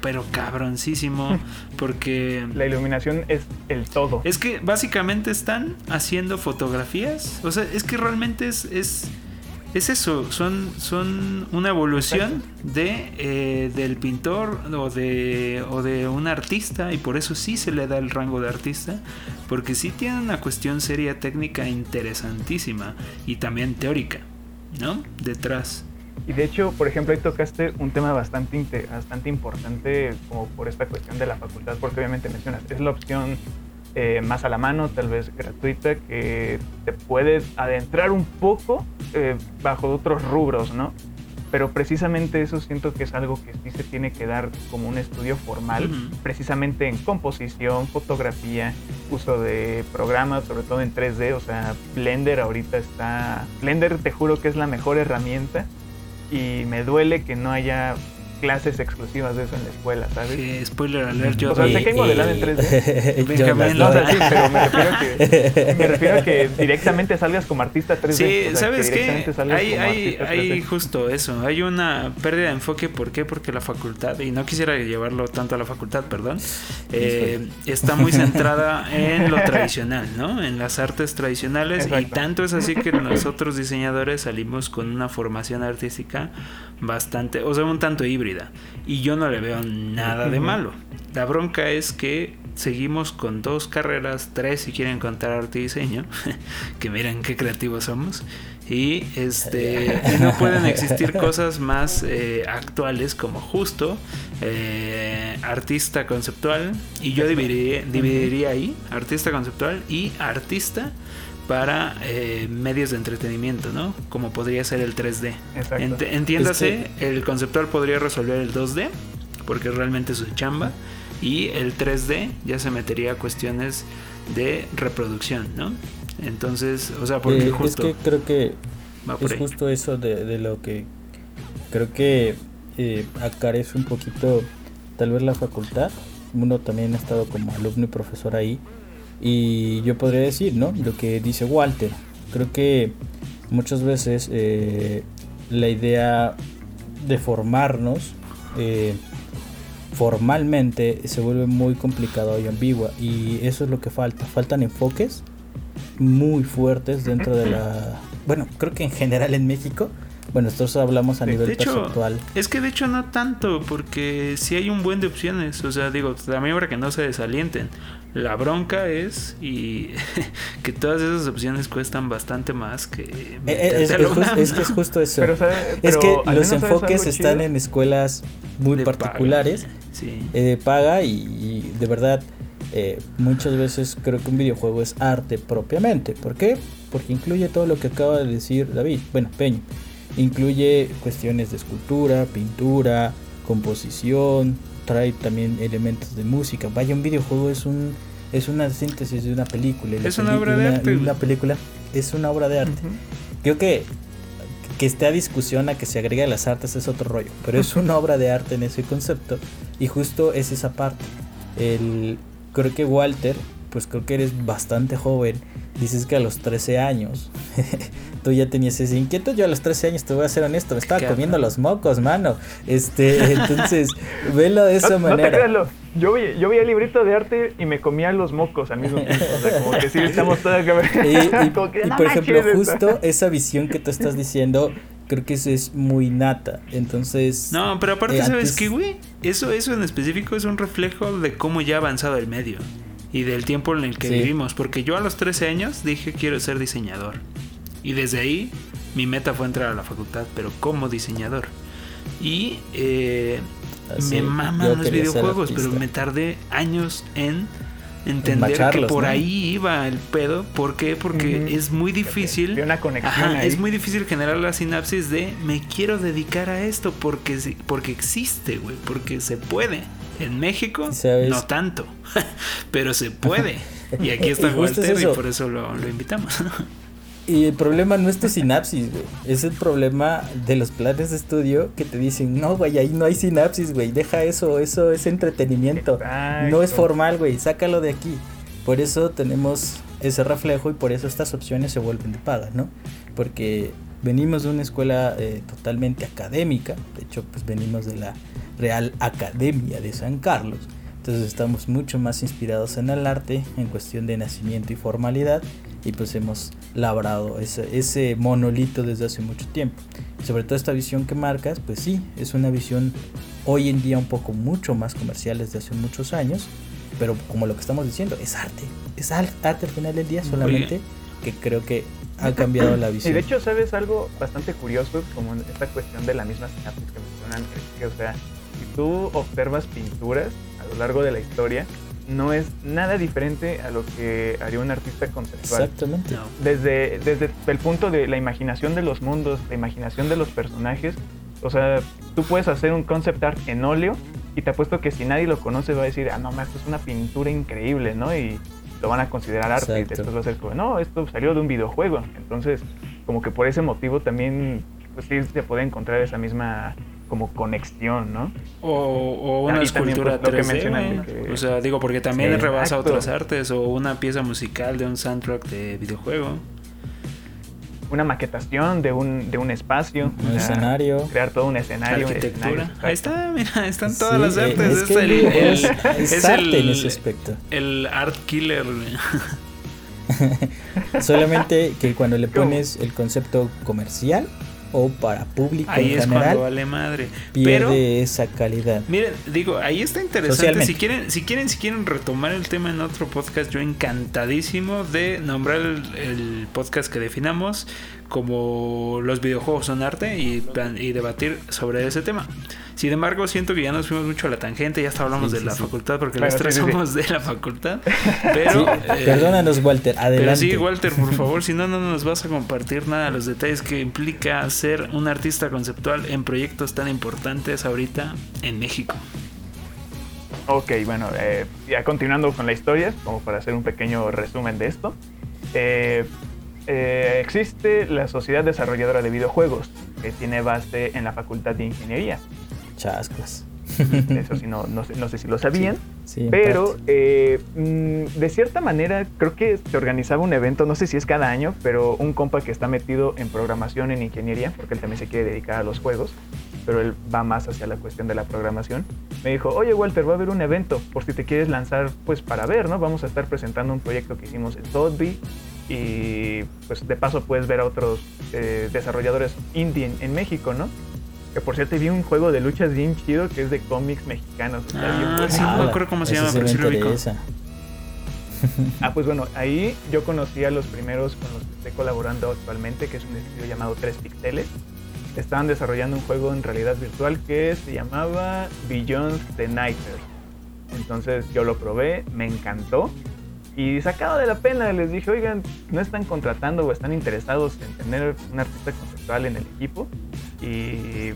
pero cabroncísimo, porque la iluminación es el todo. Es que básicamente están haciendo fotografías, o sea, es que realmente es, es es eso, son, son una evolución de, eh, del pintor o de, o de un artista y por eso sí se le da el rango de artista, porque sí tiene una cuestión seria técnica interesantísima y también teórica, ¿no? Detrás. Y de hecho, por ejemplo, ahí tocaste un tema bastante, bastante importante como por esta cuestión de la facultad, porque obviamente mencionas, es la opción eh, más a la mano, tal vez gratuita, que te puedes adentrar un poco eh, bajo otros rubros, ¿no? pero precisamente eso siento que es algo que sí se tiene que dar como un estudio formal, precisamente en composición, fotografía, uso de programas, sobre todo en 3D, o sea, Blender ahorita está... Blender te juro que es la mejor herramienta y me duele que no haya clases exclusivas de eso en la escuela, ¿sabes? Sí, spoiler alert, yo O sea, sé que en modelado en 3D. Benjamín, no, o sea, sí, pero me refiero, a que, me refiero a que directamente salgas como artista 3D. Sí, o sea, ¿sabes qué? Hay, hay, hay justo eso, hay una pérdida de enfoque, ¿por qué? Porque la facultad, y no quisiera llevarlo tanto a la facultad, perdón, eh, está muy centrada en lo tradicional, ¿no? En las artes tradicionales, Exacto. y tanto es así que nosotros diseñadores salimos con una formación artística bastante, o sea, un tanto híbrida. Y yo no le veo nada de malo. La bronca es que seguimos con dos carreras, tres si quieren contar arte y diseño, que miren qué creativos somos. Y este no pueden existir cosas más eh, actuales como justo eh, artista conceptual. Y yo dividiría, dividiría ahí artista conceptual y artista para eh, medios de entretenimiento, ¿no? Como podría ser el 3D. entiéndase, el conceptual podría resolver el 2D, porque realmente es su chamba, y el 3D ya se metería a cuestiones de reproducción, ¿no? Entonces, o sea, porque eh, justo... Es que creo que es justo eso de, lo que creo que eh, acarece un poquito tal vez la facultad. Uno también ha estado como alumno y profesor ahí y yo podría decir, ¿no? Lo que dice Walter. Creo que muchas veces eh, la idea de formarnos eh, formalmente se vuelve muy complicada y ambigua. Y eso es lo que falta. Faltan enfoques muy fuertes dentro de la... Bueno, creo que en general en México bueno, nosotros hablamos a nivel hecho, Es que de hecho no tanto, porque si hay un buen de opciones. O sea, digo, también para que no se desalienten. La bronca es y que todas esas opciones cuestan bastante más que... Eh, eh, es, que es justo eso. es que los enfoques están en escuelas muy particulares, eh, de paga y, de verdad muchas veces creo que un videojuego es arte propiamente. ¿Por qué? Porque incluye todo lo que acaba de decir David, bueno, Peño. Incluye cuestiones de escultura, pintura, composición, trae también elementos de música. Vaya, un videojuego es un es una síntesis de una película. Es una obra de arte. Una película es una obra de arte. Creo que que esté a discusión a que se agregue a las artes es otro rollo, pero es una obra de arte en ese concepto y justo es esa parte. El, creo que Walter, pues creo que eres bastante joven, dices que a los 13 años tú ya tenías ese inquieto. Yo a los 13 años, te voy a ser honesto, me estaba comiendo los mocos, mano. Este, entonces, velo de esa manera. No te yo, vi, yo el librito de arte y me comía los mocos al mismo tiempo. O sea, como que sí, estamos todos... Y, y, por ejemplo, justo esa visión que tú estás diciendo, creo que eso es muy nata. Entonces. No, pero aparte, eh, ¿sabes qué, güey? Eso, eso en específico es un reflejo de cómo ya ha avanzado el medio y del tiempo en el que vivimos. Porque yo a los 13 años dije quiero ser diseñador. Y desde ahí mi meta fue entrar a la facultad, pero como diseñador. Y eh, ah, me maman los videojuegos, pero me tardé años en entender que por ahí iba el pedo. ¿Por qué? Porque es muy difícil. una conexión Es muy difícil generar la sinapsis de me quiero dedicar a esto porque, porque existe, güey, porque se puede. En México, no tanto, pero se puede. Y aquí está Walter y por eso lo, lo invitamos. Y el problema no es tu sinapsis, güey. Es el problema de los planes de estudio que te dicen, no, güey, ahí no hay sinapsis, güey. Deja eso, eso es entretenimiento. No es formal, güey. Sácalo de aquí. Por eso tenemos ese reflejo y por eso estas opciones se vuelven de paga, ¿no? Porque venimos de una escuela eh, totalmente académica. De hecho, pues venimos de la Real Academia de San Carlos. Entonces estamos mucho más inspirados en el arte en cuestión de nacimiento y formalidad y pues hemos labrado ese, ese monolito desde hace mucho tiempo. Y sobre todo esta visión que marcas, pues sí, es una visión hoy en día un poco mucho más comercial desde hace muchos años, pero como lo que estamos diciendo, es arte, es arte al final del día solamente que creo que ha cambiado la visión. Y de hecho, ¿sabes algo bastante curioso? Como esta cuestión de la misma sinapsis que mencionan, que, o sea, si tú observas pinturas a lo largo de la historia, no es nada diferente a lo que haría un artista conceptual. Exactamente. Desde, desde el punto de la imaginación de los mundos, la imaginación de los personajes, O sea, tú puedes hacer un concept art en óleo y te apuesto que si nadie lo conoce va a decir, ah, no, esto es una pintura increíble, ¿no? Y lo van a considerar arte y después va a ser como, no, esto salió de un videojuego. Entonces, como que por ese motivo también, pues sí se puede encontrar esa misma como conexión, ¿no? O, una escultura 3D, O sea, digo, porque también rebasa otras artes o una pieza musical de un soundtrack de videojuego una maquetación de un, de un espacio. Un escenario. Crear todo un escenario. Arquitectura. Ahí está, mira, están todas las artes. Es, el, es, arte en ese aspecto. El art killer. Solamente que cuando le pones el concepto comercial o para público ahí en es general, cuando vale madre. pierde esa calidad. Miren, digo, ahí está interesante. Si quieren, si quieren, si quieren retomar el tema en otro podcast, yo encantadísimo de nombrar el, podcast que definamos como los videojuegos son arte y, y debatir sobre ese tema. Sin embargo, siento que ya nos fuimos mucho a la tangente, ya hasta hablamos de la facultad, porque los tres somos de la facultad. Pero, eh, Perdónanos, Walter, adelante. Pero sí, Walter, por favor, si no, no nos vas a compartir nada de los detalles que implica ser un artista conceptual en proyectos tan importantes ahorita en México. Ok, bueno, eh, ya continuando con la historia, como para hacer un pequeño resumen de esto. Eh, existe la Sociedad Desarrolladora de Videojuegos, que tiene base en la Facultad de Ingeniería. Chascas. Eso sí, no, no, sé, no sé si lo sabían. pero eh, mm, de cierta manera creo que se organizaba un evento, no sé si es cada año, pero un compa que está metido en programación, en ingeniería, porque él también se quiere dedicar a los juegos, pero él va más hacia la cuestión de la programación, me dijo, oye Walter, va a haber un evento, por si te quieres lanzar, pues para ver, ¿no? Vamos a estar presentando un proyecto que hicimos en Sotheby y pues de paso puedes ver a otros eh, desarrolladores indie en México, ¿no? Que por cierto, vi un juego de luchas bien chido que es de cómics mexicanos. ah, sí, no me acuerdo cómo se llama, pero sí lo ubico. Ah, pues bueno, ahí yo conocí a los primeros con los que estoy colaborando actualmente, que es un estudio llamado 3 Pixeles. Estaban desarrollando un juego en realidad virtual que se llamaba Beyond the Nightmare. Entonces yo lo probé, me encantó. Y sacado de la pena les dije, oigan, ¿no están contratando o están interesados en tener un artista conceptual en el equipo? Y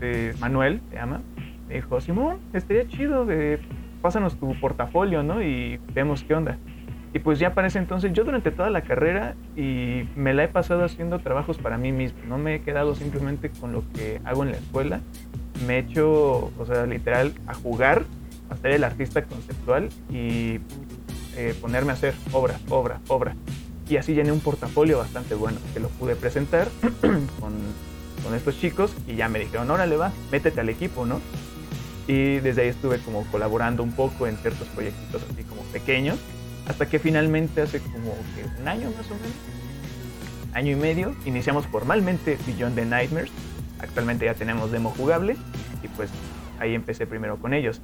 eh, Manuel, se llama, me dijo, Simón, estaría chido, de, pásanos tu portafolio, ¿no? Y vemos qué onda. Y pues ya para ese entonces, yo durante toda la carrera y me la he pasado haciendo trabajos para mí mismo. No me he quedado simplemente con lo que hago en la escuela. Me he hecho, o sea, literal, a jugar, a ser el artista conceptual y eh, ponerme a hacer obra, obra, obra. Y así llené un portafolio bastante bueno que lo pude presentar con con estos chicos y ya me dijeron, órale va, métete al equipo, ¿no? Y desde ahí estuve como colaborando un poco en ciertos proyectitos así como pequeños, hasta que finalmente hace como un año más o menos, año y medio, iniciamos formalmente Beyond the Nightmares. Actualmente ya tenemos demo jugable y pues ahí empecé primero con ellos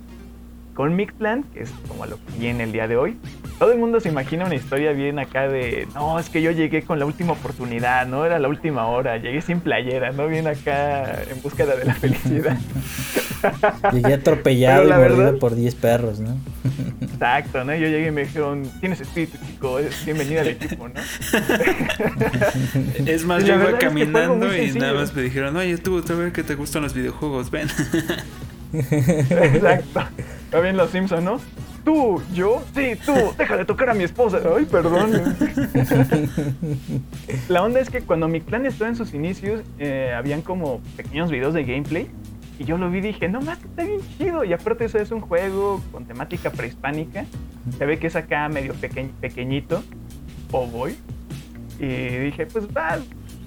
con Mixplan, que es como a lo que viene el día de hoy. Todo el mundo se imagina una historia bien acá de, no, es que yo llegué con la última oportunidad, no era la última hora, llegué sin playera, no bien acá en búsqueda de la felicidad. Llegué atropellado y mordido por 10 perros, ¿no? Exacto, ¿no? Yo llegué y me dijeron, tienes espíritu, chico, bienvenido al equipo, ¿no? Es más, yo iba caminando y nada más me dijeron, oye, tú, tú a ver que te gustan los videojuegos, ven. Exacto. Está bien los Simpson, ¿no? Tú, yo, sí, tú, deja de tocar a mi esposa. Ay, perdón. La onda es que cuando mi clan estaba en sus inicios, eh, habían como pequeños videos de gameplay. Y yo lo vi y dije, no más, está bien chido. Y aparte eso es un juego con temática prehispánica. Se ve que es acá medio pequeñito. O voy. Y dije, pues va,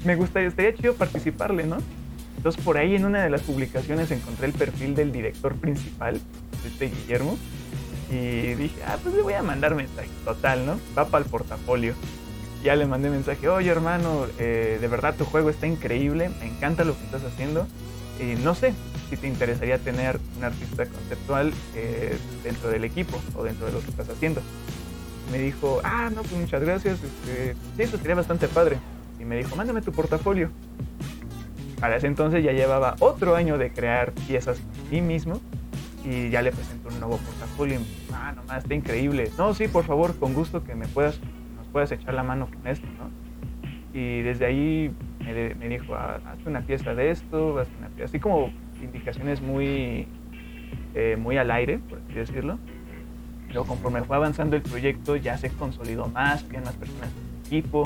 me gustaría, estaría chido participarle, ¿no? Entonces por ahí en una de las publicaciones encontré el perfil del director principal, este Guillermo, y dije, ah, pues le voy a mandar mensaje. Total, ¿no? Va para el portafolio. Ya le mandé mensaje, oye hermano, eh, de verdad tu juego está increíble, me encanta lo que estás haciendo. Y no sé si te interesaría tener un artista conceptual eh, dentro del equipo o dentro de lo que estás haciendo. Me dijo, ah, no, pues muchas gracias, este, sí, eso sería bastante padre. Y me dijo, mándame tu portafolio. Para ese entonces ya llevaba otro año de crear piezas por mí mismo y ya le presento un nuevo portafolio. Y, ah, nomás, está increíble. No, sí, por favor, con gusto que me puedas, nos puedas echar la mano con esto, ¿no? Y desde ahí me, dijo, "Ah, hazte una pieza de esto, hazte una pieza, así como indicaciones muy, eh, muy al aire, por así decirlo. Luego conforme fue avanzando el proyecto ya se consolidó más, había más personas en el equipo,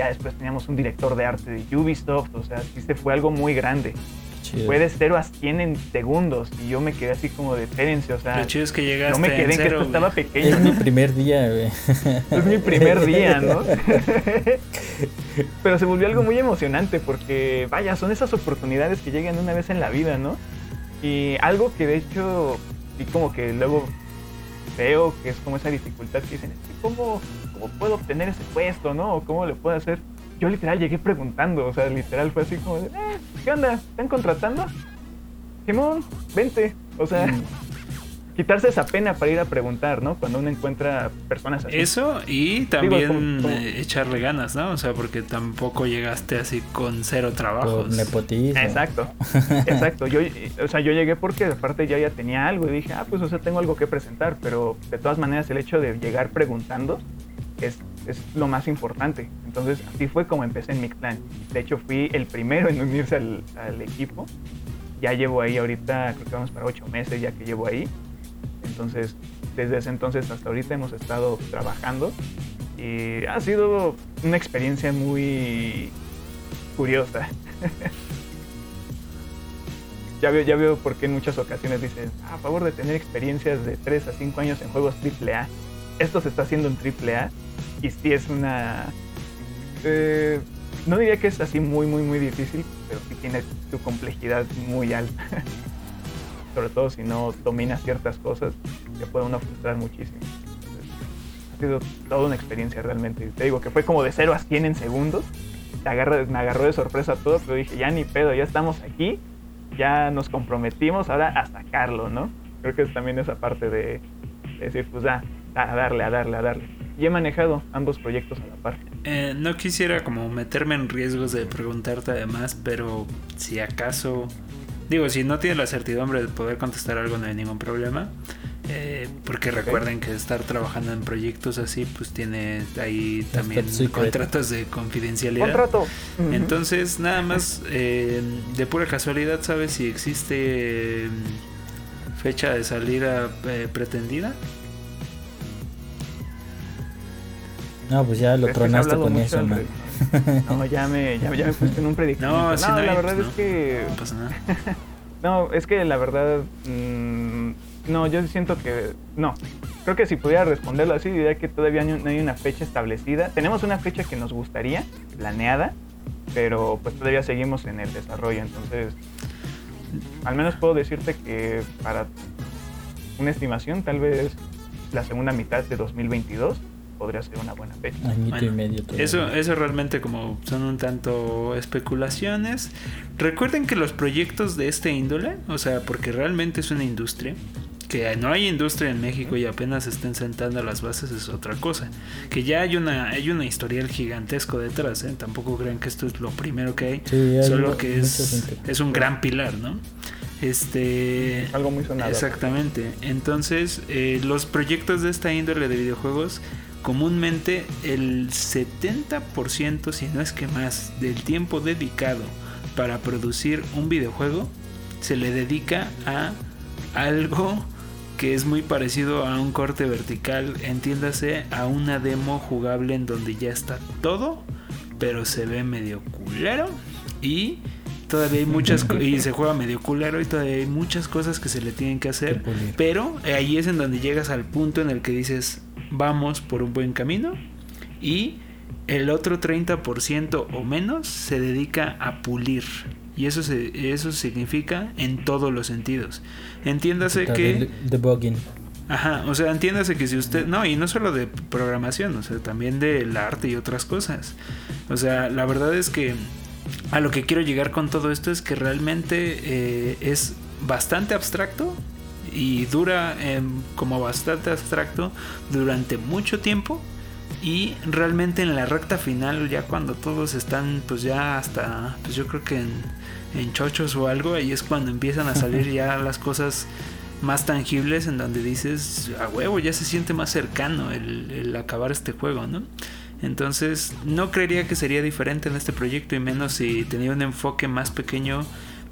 ya después teníamos un director de arte de Ubisoft, o sea, sí se fue algo muy grande. Chido. Fue de 0 a 100 en segundos y yo me quedé así como de espérense, o sea, Lo chido es que llegaste no me quedé en en que esto estaba pequeño, Es mi primer día, güey. Es mi primer día, ¿no? Pero se volvió algo muy emocionante porque, vaya, son esas oportunidades que llegan una vez en la vida, ¿no? Y algo que de hecho, sí como que luego veo que es como esa dificultad que dicen, es que ¿cómo, ¿cómo puedo obtener ese puesto, no? ¿O cómo le puedo hacer? Yo literal llegué preguntando, o sea, literal fue así como de, eh, ¿qué onda? ¿Están contratando? Simón, vente. O sea, Mm. quitarse esa pena para ir a preguntar, ¿no? Cuando uno encuentra personas así. Eso y también como- eh, echarle ganas, ¿no? O sea, porque tampoco llegaste así con cero trabajos. nepotismo. Exacto, exacto. Yo, o sea, yo llegué porque aparte ya ya tenía algo y dije, ah, pues o sea, tengo algo que presentar, pero de todas maneras el hecho de llegar preguntando es, es lo más importante. Entonces así fue como empecé en Mictlan. De hecho fui el primero en unirse al, al equipo. Ya llevo ahí ahorita, creo que vamos para ocho meses ya que llevo ahí. Entonces, desde ese entonces hasta ahorita hemos estado trabajando y ha sido una experiencia muy curiosa. ya, veo, ya veo por qué en muchas ocasiones dicen, "Ah, a favor de tener experiencias de 3 a 5 años en juegos AAA. Esto se está haciendo en AAA y sí es una... eh, no diría que es así muy, muy, muy difícil, pero sí tiene su complejidad muy alta. Sobre todo si no dominas ciertas cosas, te puede uno frustrar muchísimo. Ha sido toda una experiencia realmente. Te digo que fue como de 0 a 100 en segundos. Me agarró de sorpresa todo, pero dije, ya ni pedo, ya estamos aquí, ya nos comprometimos ahora a sacarlo, ¿no? Creo que es también esa parte de, de decir, pues ya, a darle, a darle, a darle. Y he manejado ambos proyectos a la par. Eh, no quisiera como meterme en riesgos de preguntarte además, pero si acaso, digo, si no tienes la certidumbre de poder contestar algo no hay ningún problema, eh, porque recuerden que estar trabajando en proyectos así pues tiene ahí también contratos de confidencialidad. ¡Contrato! Entonces, nada más, eh, de pura casualidad, ¿sabes si existe eh, fecha de salida eh, pretendida? No, pues ya lo tronaste con eso, man. No, ya me, ya, ya me puse en un predicamento. No, No, si no la verdad no. es que... No pasa nada. No, es que la verdad... mm, no, yo siento que... No. Creo que si pudiera responderlo así, diría que todavía no no hay una fecha establecida. Tenemos una fecha que nos gustaría, planeada, pero pues todavía seguimos en el desarrollo. Entonces, al menos puedo decirte que para una estimación, tal vez la segunda mitad de 2022 podría ser una buena fecha. Añito y Bueno, medio todavía. Eso, eso realmente como son un tanto especulaciones. Recuerden que los proyectos de este índole, o sea, porque realmente es una industria, que no hay industria en México y apenas se estén sentando las bases es otra cosa. Que ya hay una, hay una historial gigantesco detrás, ¿eh? tampoco crean que esto es lo primero que hay, Sí, hay solo que es, es un gran pilar, ¿no? Este... Algo muy sonado. Exactamente. Entonces, eh, los proyectos de esta índole de videojuegos, comúnmente el 70%, si no es que más, del tiempo dedicado para producir un videojuego, se le dedica a algo que es muy parecido a un corte vertical, entiéndase, a una demo jugable en donde ya está todo, pero se ve medio culero y todavía hay muchas y se juega medio culero y todavía hay muchas cosas que se le tienen que hacer, pero ahí es en donde llegas al punto en el que dices, vamos por un buen camino y el otro 30% o menos se dedica a pulir. Y eso, se, eso significa en todos los sentidos. Entiéndase que... Debugging. Ajá, o sea, entiéndase que si usted, no, y no solo de programación, o sea, también del arte y otras cosas. O sea, la verdad es que a lo que quiero llegar con todo esto es que realmente eh, es bastante abstracto y dura em, como bastante abstracto durante mucho tiempo y realmente en la recta final ya cuando todos están pues ya hasta pues yo creo que en, en chochos o algo ahí es cuando empiezan a salir ya las cosas más tangibles en donde dices a huevo ya se siente más cercano el, el acabar este juego no Entonces, no creería que sería diferente en este proyecto y menos si tenía un enfoque más pequeño,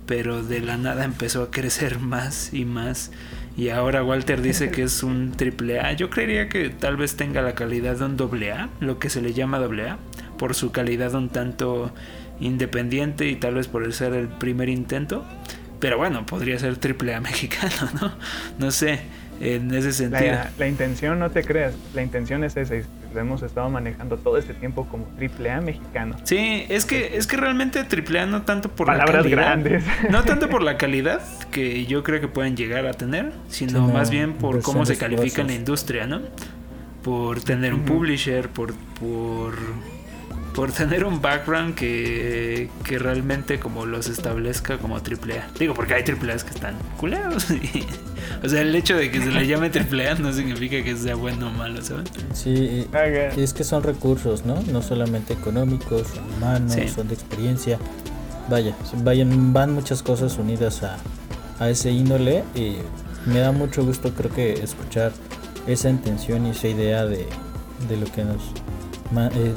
pero de la nada empezó a crecer más y más. Y ahora Walter dice que es un triple A. Yo creería que tal vez tenga la calidad de un doble A, lo que se le llama doble A, por su calidad un tanto independiente y tal vez por ser el primer intento. Pero bueno, podría ser triple A mexicano, ¿no? No sé, en ese sentido. La, intención, no te creas, la intención es esa. Lo hemos estado manejando todo este tiempo como triple A mexicano. Sí, es que, es que realmente triple A no tanto por la calidad. grandes. No tanto por la calidad que yo creo que pueden llegar a tener, sino más bien por cómo se califica en la industria, ¿no? Por tener un publisher, por, por por tener un background que, que realmente como los establezca como AAA. Digo, porque hay AAAs que están culeados. o sea, el hecho de que se le llame AAA no significa que sea bueno o malo, ¿sabes? Sí, y es que son recursos, ¿no? No solamente económicos, son humanos, son de experiencia. Vaya, vayan, van muchas cosas unidas a, a ese índole y me da mucho gusto creo que escuchar esa intención y esa idea de, de lo que nos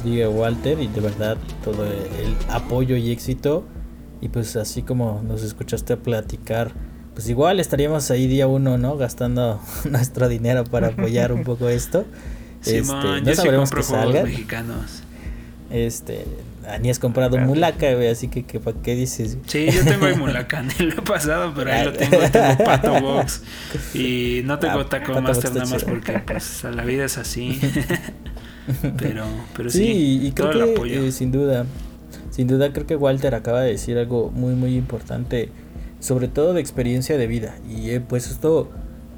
diga Walter y de verdad todo el apoyo y éxito. Y pues así como nos escuchaste platicar pues igual estaríamos ahí día uno no gastando nuestro dinero para apoyar un poco esto. Este, no sabremos que salga. mexicanos. Este ni has comprado mulaca, así que, ¿para qué dices? Sí, yo tengo el mulaca, ni lo he pasado, pero ahí lo tengo, tengo Pato Box. Y no tengo ah, Taco Master nada más porque pues la vida es así. pero, pero sí, sí y creo que eh, sin duda, sin duda creo que Walter acaba de decir algo muy muy importante, sobre todo de experiencia de vida. Y eh, pues esto,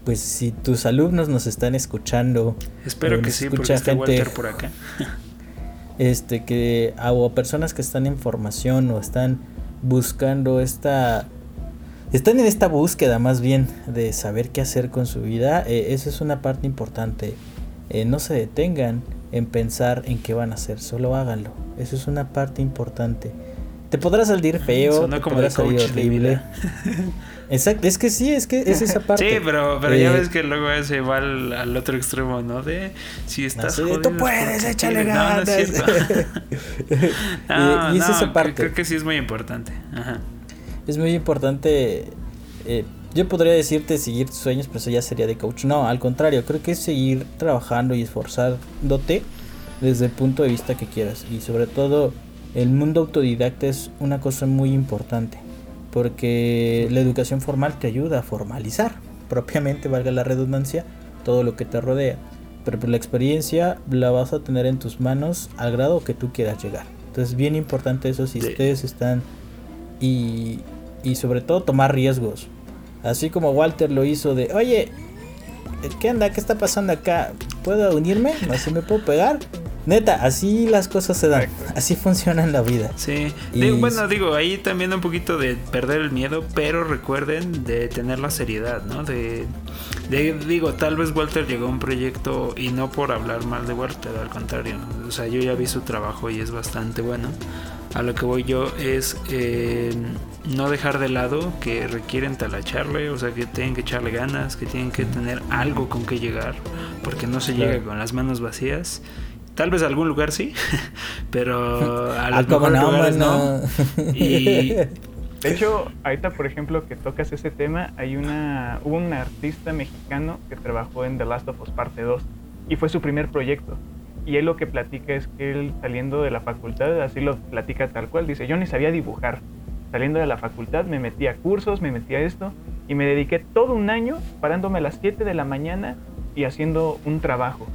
pues si tus alumnos nos están escuchando, espero que sí, porque está Walter por acá. este que o personas que están en formación o están buscando esta están en esta búsqueda más bien de saber qué hacer con su vida, eh, eso es una parte importante. No se detengan, en pensar en qué van a hacer, solo háganlo. Eso es una parte importante. Te podrá salir feo, te podrá salir horrible. Exacto, es que sí, es que es esa parte. Sí, pero, pero ya eh, ves que luego se va al, otro extremo, ¿no? De si estás no, tú puedes, échale ganas. No, no y, es esa parte. Creo que sí es muy importante. Ajá. Es muy importante eh, yo podría decirte seguir tus sueños, pero eso ya sería de coach. No, al contrario, creo que es seguir trabajando y esforzándote desde el punto de vista que quieras. Y sobre todo, el mundo autodidacta es una cosa muy importante. Porque la educación formal te ayuda a formalizar, propiamente, valga la redundancia, todo lo que te rodea. Pero pues la experiencia la vas a tener en tus manos al grado que tú quieras llegar. Entonces, bien importante eso si ustedes están y, y sobre todo tomar riesgos Así como Walter lo hizo de, oye, ¿qué anda? ¿Qué está pasando acá? ¿Puedo unirme? ¿Así me puedo pegar? Neta, así las cosas se dan. Así funciona en la vida. Sí. bueno, digo, ahí también un poquito de perder el miedo, pero recuerden de tener la seriedad, ¿no? De, de, digo, tal vez Walter llegó a un proyecto y no por hablar mal de Walter, al contrario. O sea, yo ya vi su trabajo y es bastante bueno a lo que voy yo es eh, no dejar de lado que requieren talacharle, o sea, que tienen que echarle ganas, que tienen que tener algo con que llegar, porque no se llega con las manos vacías. Tal vez a algún lugar sí, pero a los no, lugares no. Y de hecho, ahorita por ejemplo que tocas ese tema, hay una hubo un artista mexicano que trabajó en The Last of Us Parte 2 y fue su primer proyecto. Y él lo que platica es que él saliendo de la facultad, así lo platica tal cual, dice, yo ni sabía dibujar. Saliendo de la facultad me metí a cursos, me metí a esto y me dediqué todo un año parándome a las 7 de la mañana y haciendo un trabajo,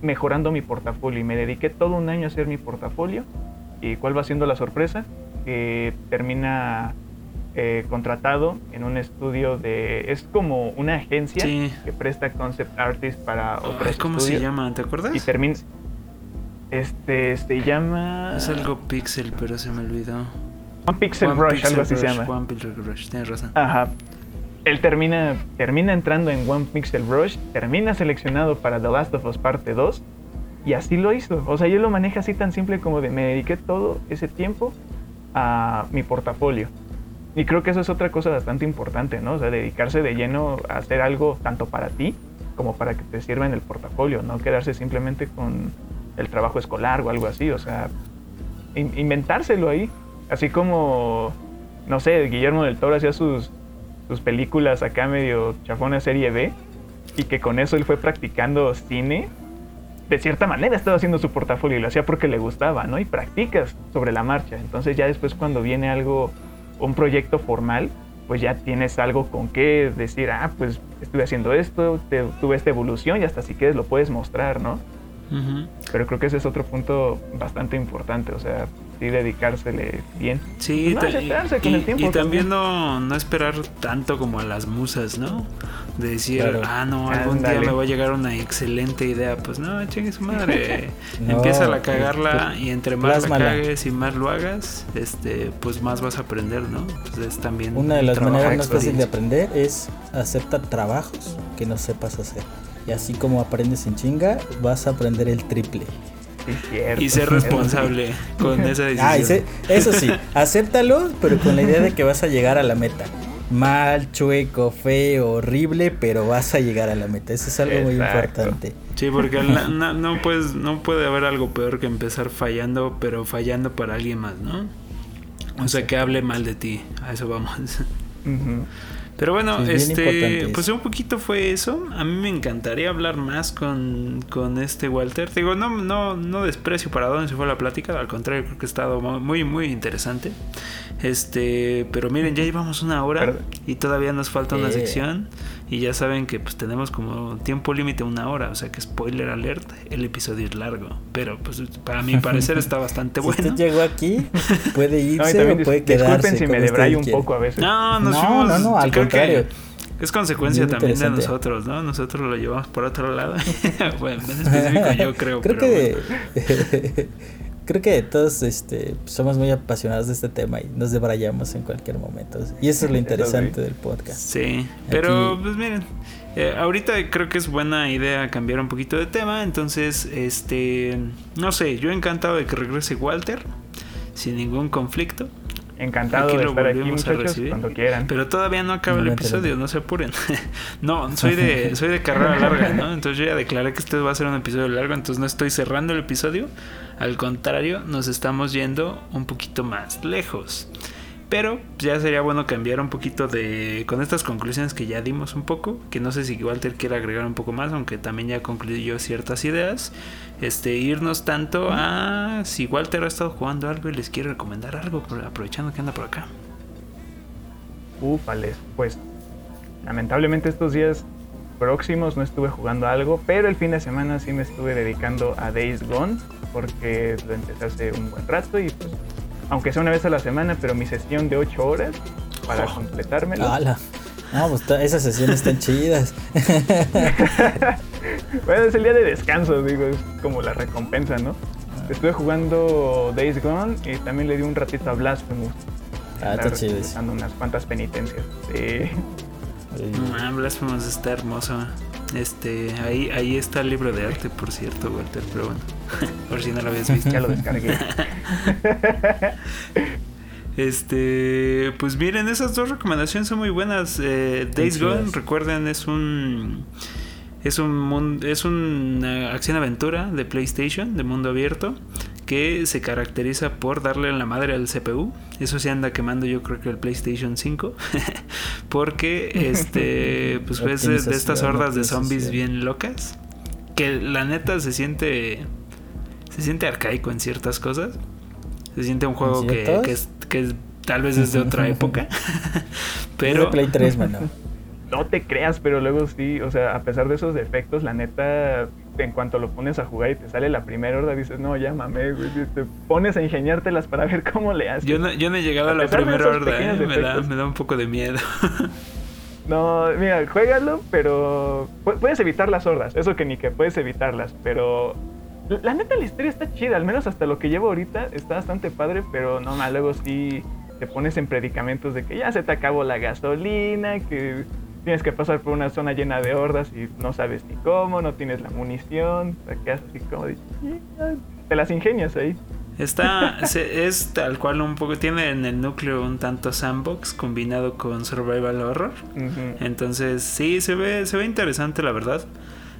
mejorando mi portafolio. Y me dediqué todo un año a hacer mi portafolio. ¿Y cuál va siendo la sorpresa? Que termina eh, contratado en un estudio de... Es como una agencia que presta concept artists para otros ¿Cómo se llama? ¿Te acuerdas? Y termina... Este se llama. Es algo Pixel, pero se me olvidó. One Pixel Rush, algo así se llama. One Pixel Rush, tienes razón. Ajá. Él termina, termina entrando en One Pixel Rush, termina seleccionado para The Last of Us Parte 2 y así lo hizo. O sea, yo lo manejo así tan simple como de me dediqué todo ese tiempo a mi portafolio. Y creo que eso es otra cosa bastante importante, ¿no? O sea, dedicarse de lleno a hacer algo tanto para ti como para que te sirva en el portafolio, no quedarse simplemente con el trabajo escolar o algo así, o sea, inventárselo ahí. Así como, no sé, Guillermo del Toro hacía sus, sus películas acá medio chafona serie B y que con eso él fue practicando cine. De cierta manera estaba haciendo su portafolio y lo hacía porque le gustaba, ¿no? Y practicas sobre la marcha. Entonces ya después cuando viene algo, un proyecto formal, pues ya tienes algo con qué decir, ah, pues estuve haciendo esto, tuve esta evolución y hasta si quieres lo puedes mostrar, ¿no? Pero creo que ese es otro punto bastante importante, o sea, sí dedicársele bien. Sí, pues y, también no, no esperar tanto como a las musas, ¿no? De decir, ah, no, algún día me va a llegar una excelente idea. Pues no, chingue su madre. Empieza a cagarla y entre más la cagues y más lo hagas, este, pues más vas a aprender, ¿no? Entonces también. Una de las maneras más fáciles de aprender es aceptar trabajos que no sepas hacer. Y así como aprendes en chinga, vas a aprender el triple. Y ser responsable con esa ah, decisión. Ah, eso sí, acéptalo, pero con la idea de que vas a llegar a la meta. Mal, chueco, feo, horrible, pero vas a llegar a la meta. Eso es algo muy importante. Sí, porque no, no, puedes, no puede haber algo peor que empezar fallando, pero fallando para alguien más, ¿no? O sea, que hable mal de ti. A eso vamos. Pero bueno, este, pues un poquito fue eso. A mí me encantaría hablar más con, con este Walter. Digo, no, no, no desprecio para dónde se fue la plática, al contrario, creo que ha estado muy, muy interesante. Este, pero miren, ya llevamos una hora y todavía nos falta una sección. Y ya saben que pues tenemos como tiempo límite una hora, o sea que spoiler alert, el episodio es largo, pero pues para mi parecer está bastante bueno. Si usted llegó aquí, puede irse o puede quedarse. Disculpen si me debrayo un poco a veces. No, nos no, no, no, al contrario. Es consecuencia también de nosotros, ¿no? Nosotros lo llevamos por otro lado. bueno, en específico yo creo. Creo que creo que todos este, somos muy apasionados de este tema y nos debrayamos en cualquier momento. Y eso es lo interesante del podcast. Sí, pero pues miren, eh, ahorita creo que es buena idea cambiar un poquito de tema. Entonces, este, no sé, yo encantado de que regrese Walter sin ningún conflicto. Encantado de estar aquí, muchachos, cuando quieran. Pero todavía no acaba el episodio, no se apuren. no, soy de, soy de carrera larga, ¿no? Entonces yo ya declaré que este va a ser un episodio largo, entonces no estoy cerrando el episodio. Al contrario, nos estamos yendo un poquito más lejos. Pero ya sería bueno cambiar un poquito de. con estas conclusiones que ya dimos un poco. Que no sé si Walter quiere agregar un poco más, aunque también ya concluyó ciertas ideas. Este, irnos tanto a si Walter ha estado jugando algo y les quiere recomendar algo, aprovechando que anda por acá. Ufales, pues lamentablemente estos días próximos no estuve jugando algo, pero el fin de semana sí me estuve dedicando a Days Gone, porque lo empecé hace un buen rato y pues aunque sea una vez a la semana, pero mi sesión de 8 horas para oh. completármelo. No, pues esas sesiones están chidas. bueno, es el día de descanso, digo, es como la recompensa, ¿no? Estuve jugando Days Gone y también le di un ratito a Blasphemous. Ah, está chido. Dando unas cuantas penitencias. Sí. Ah, Blasphemous está hermoso. Este, ahí, ahí está el libro de arte, por cierto, Walter, pero bueno, por si no lo habías visto. Ya lo descargué. Este, pues miren, esas dos recomendaciones son muy buenas. Eh, Days Gone, recuerden, es un es un es una acción aventura de PlayStation de mundo abierto que se caracteriza por darle la madre al CPU. Eso se anda quemando yo creo que el PlayStation 5. Porque este pues ves de, estas hordas de zombies bien locas. Que la neta se siente. Se siente arcaico en ciertas cosas. Se siente un juego que, que, tal vez es de otra época. pero. Play 3, no te creas, pero luego sí, o sea, a pesar de esos defectos, la neta, en cuanto lo pones a jugar y te sale la primera horda, dices, no, ya güey, te pones a ingeniártelas para ver cómo le haces. Yo no, yo no he llegado a, la primera horda, ¿eh? me, da, me da un poco de miedo. no, mira, juégalo, pero puedes evitar las hordas, eso que ni que puedes evitarlas, pero la neta la historia está chida, al menos hasta lo que llevo ahorita está bastante padre, pero no, más luego sí te pones en predicamentos de que ya se te acabó la gasolina, que tienes que pasar por una zona llena de hordas y no sabes ni cómo, no tienes la munición, te quedas así como de, te las ingenias ahí. Está, es tal cual un poco, tiene en el núcleo un tanto sandbox combinado con survival horror. Entonces, sí, se ve, se ve interesante la verdad.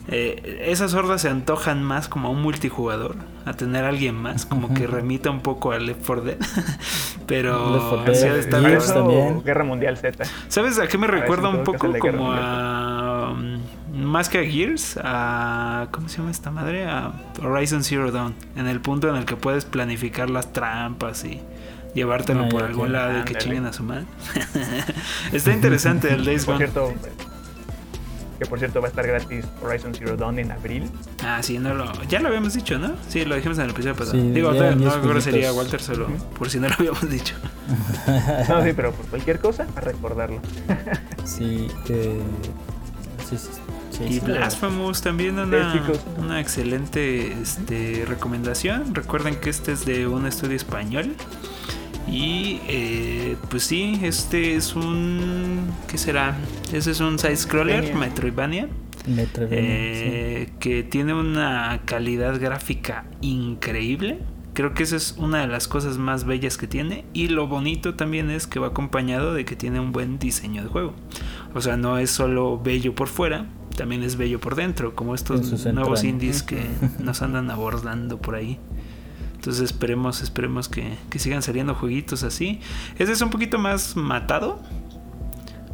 Eh, esas hordas se antojan más como a un multijugador, a tener a alguien más, como que remita un poco al Left 4 Dead. Pero Left 4 sí Dead. ha de estar Gears cabrón. también. Guerra Mundial Z. ¿Sabes a qué me A recuerda un poco? Como a. um, Más que a Gears, a. ¿Cómo se llama esta madre? A Horizon Zero Dawn. En el punto en el que puedes planificar las trampas y llevártelo Ah, por algún lado y que chinguen a su madre. Está interesante el Days Por cierto, que por cierto va a estar gratis Horizon Zero Dawn en abril. Ah, sí, no lo. Ya lo habíamos dicho, ¿no? Sí, lo dijimos en el episodio pasado. Sí, Digo, ya no, no grosería, jueguitos. Walter, solo por si no lo habíamos dicho. No, sí, pero por cualquier cosa, a recordarlo. Sí, eh, sí, sí, sí, Y Blasphemous también una, una excelente este, recomendación. Recuerden que este es de un estudio español. Y eh, pues sí, este es un... ¿Qué será? Este es un side-scroller, Metroidvania. Metroidvania. Eh, Que tiene una calidad gráfica increíble. Creo que esa es una de las cosas más bellas que tiene. Y lo bonito también es que va acompañado de que tiene un buen diseño de juego. O sea, no es solo bello por fuera, también es bello por dentro, como estos nuevos entrañas. indies que nos andan abordando por ahí. Entonces esperemos, esperemos que, que sigan saliendo jueguitos así. Este es un poquito más matado.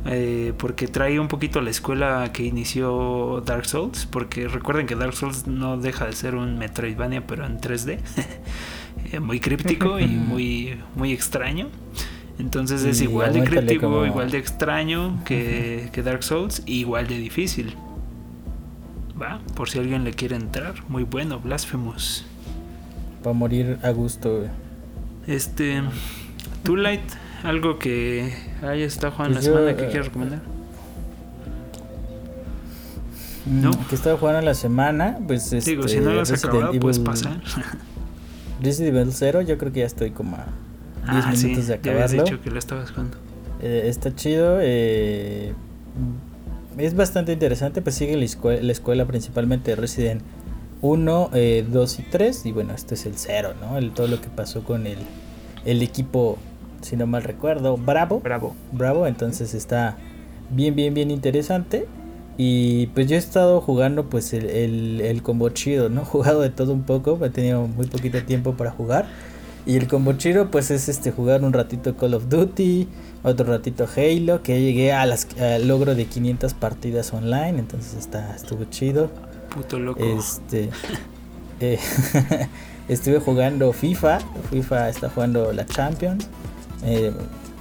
eh, porque trae un poquito la escuela que inició Dark Souls. Porque recuerden que Dark Souls no deja de ser un Metroidvania, pero en 3D. Eh, muy críptico y muy, muy extraño. Entonces es igual de críptico, como- igual de extraño que, que Dark Souls, y igual de difícil. Va, por si alguien le quiere entrar. Muy bueno, Blasphemous. Para morir a gusto, güey. Este. Too Light, algo que estado jugando Pues la yo, semana que eh, quieras recomendar. Mm, ¿No? Que estaba jugando la semana, pues este, Digo, si no lo has Resident acabado, puedes Evil- pasar. Resident Evil 0, yo creo que ya estoy como a 10 ah, sí, minutos de ya habías acabarlo. dicho que lo estabas jugando. Eh, está chido. eh, es bastante interesante. Pues sigue la, escue- la escuela principalmente de Resident 1, 2 y 3. Y bueno, este es el 0, ¿no? El, todo lo que pasó con el, el equipo, si no mal recuerdo, Bravo. Bravo. Bravo, entonces está bien, bien, bien interesante. Y pues yo he estado jugando pues el, el, el combo chido, ¿no? He jugado de todo un poco, he tenido muy poquito tiempo para jugar. Y el combo chido pues es este jugar un ratito Call of Duty, otro ratito Halo, que llegué a las, al logro de 500 partidas online, entonces está, estuvo chido. Puto loco. Este eh, estuve jugando FIFA, FIFA está jugando la Champions. Eh,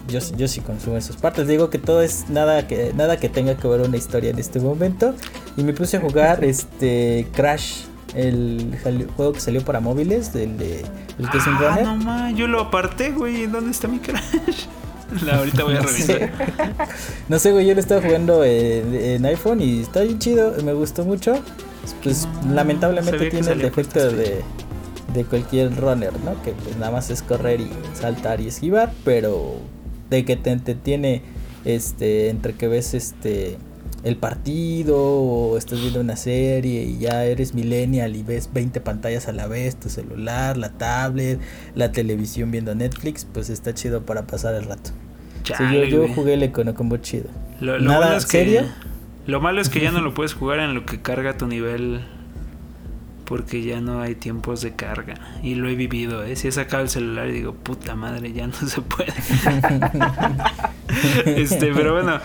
yo, yo sí consumo esas partes. Digo que todo es nada que nada que tenga que ver una historia en este momento. Y me puse a jugar este Crash, el juego que salió para móviles, del de el que es un ah, runner. no ma, yo lo aparté, güey. ¿Dónde está mi Crash? La, ahorita voy a No sé. revisar. No sé, güey, yo lo estaba jugando en, en iPhone y está bien chido, me gustó mucho. Pues lamentablemente tiene el defecto de, de cualquier runner, ¿no? Que pues nada más es correr y saltar y esquivar, pero de que te entretiene este entre que ves este el partido o estás viendo una serie y ya eres millennial y ves 20 pantallas a la vez, tu celular, la tablet, la televisión viendo Netflix, pues está chido para pasar el rato. Sí, yo, yo jugué el Econo Combo chido. Lo, lo Nada malo es que, serio. Lo malo es que ya no lo puedes jugar en lo que carga tu nivel. Porque ya no hay tiempos de carga. Y lo he vivido, ¿eh? Si he sacado el celular y digo, puta madre, ya no se puede. este, pero bueno,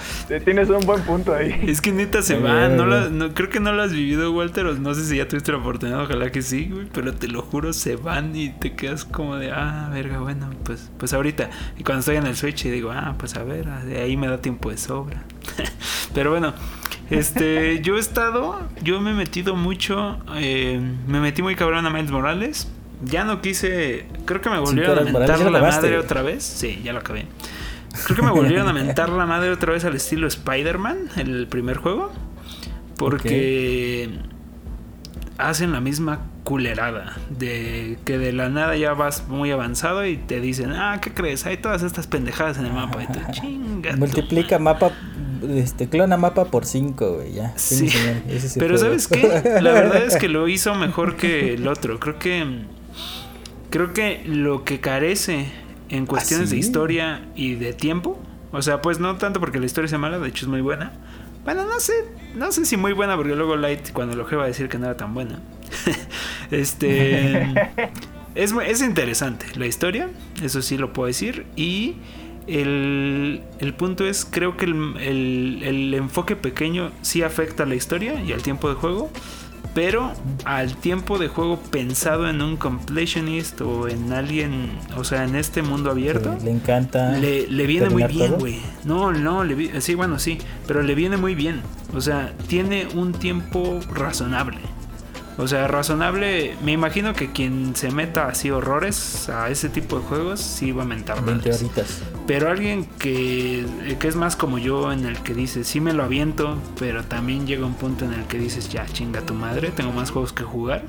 Tienes un buen punto ahí. es que neta se bien, No bien. no, creo que no lo has vivido, Walter. o No sé si ya tuviste la oportunidad, ojalá que sí, güey. Pero te lo juro, se van y te quedas como de, ah, verga, bueno, pues, pues ahorita. Y cuando estoy en el Switch y digo, ah, pues a ver, de ahí me da tiempo de sobra. pero bueno, este, yo he estado, yo me he metido mucho, eh, me metí muy cabrón a Miles Morales. Ya no quise, creo que me volvieron a mentar ¿ya lo la madre otra vez. Sí, ya lo acabé. Creo que me volvieron a mentar la madre otra vez al estilo Spider-Man, el primer juego. Porque hacen la misma culerada. De que de la nada ya vas muy avanzado y te dicen, ah, ¿qué crees? Hay todas estas pendejadas en el mapa. Y tú, chinga. Multiplica mapa, este, clona mapa por 5, güey, ya. Sí. Sí, el Pero. ¿sabes qué? La verdad es que lo hizo mejor que el otro. Creo que creo que lo que carece en cuestiones de sí? historia y de tiempo, o sea, pues no tanto porque la historia sea mala, de hecho es muy buena, Bueno, no sé, no sé si muy buena, porque luego Light cuando lo va a decir que no era tan buena. este. es, es interesante la historia, eso sí lo puedo decir. Y el, el punto es, creo que el, el, el enfoque pequeño sí afecta a la historia y al tiempo de juego pero al tiempo de juego pensado en un completionist o en alguien, o sea, en este mundo abierto, le encanta. Le, le viene muy bien, güey. No, no, le, sí, bueno, sí, pero le viene muy bien. O sea, tiene un tiempo razonable. O sea, razonable. Me imagino que quien se meta así horrores a ese tipo de juegos sí va a mentar 20 horitas. Pero alguien que, que es más como yo, en el que dice, sí me lo aviento, pero también llega un punto en el que dices, ya chinga tu madre, tengo más juegos que jugar.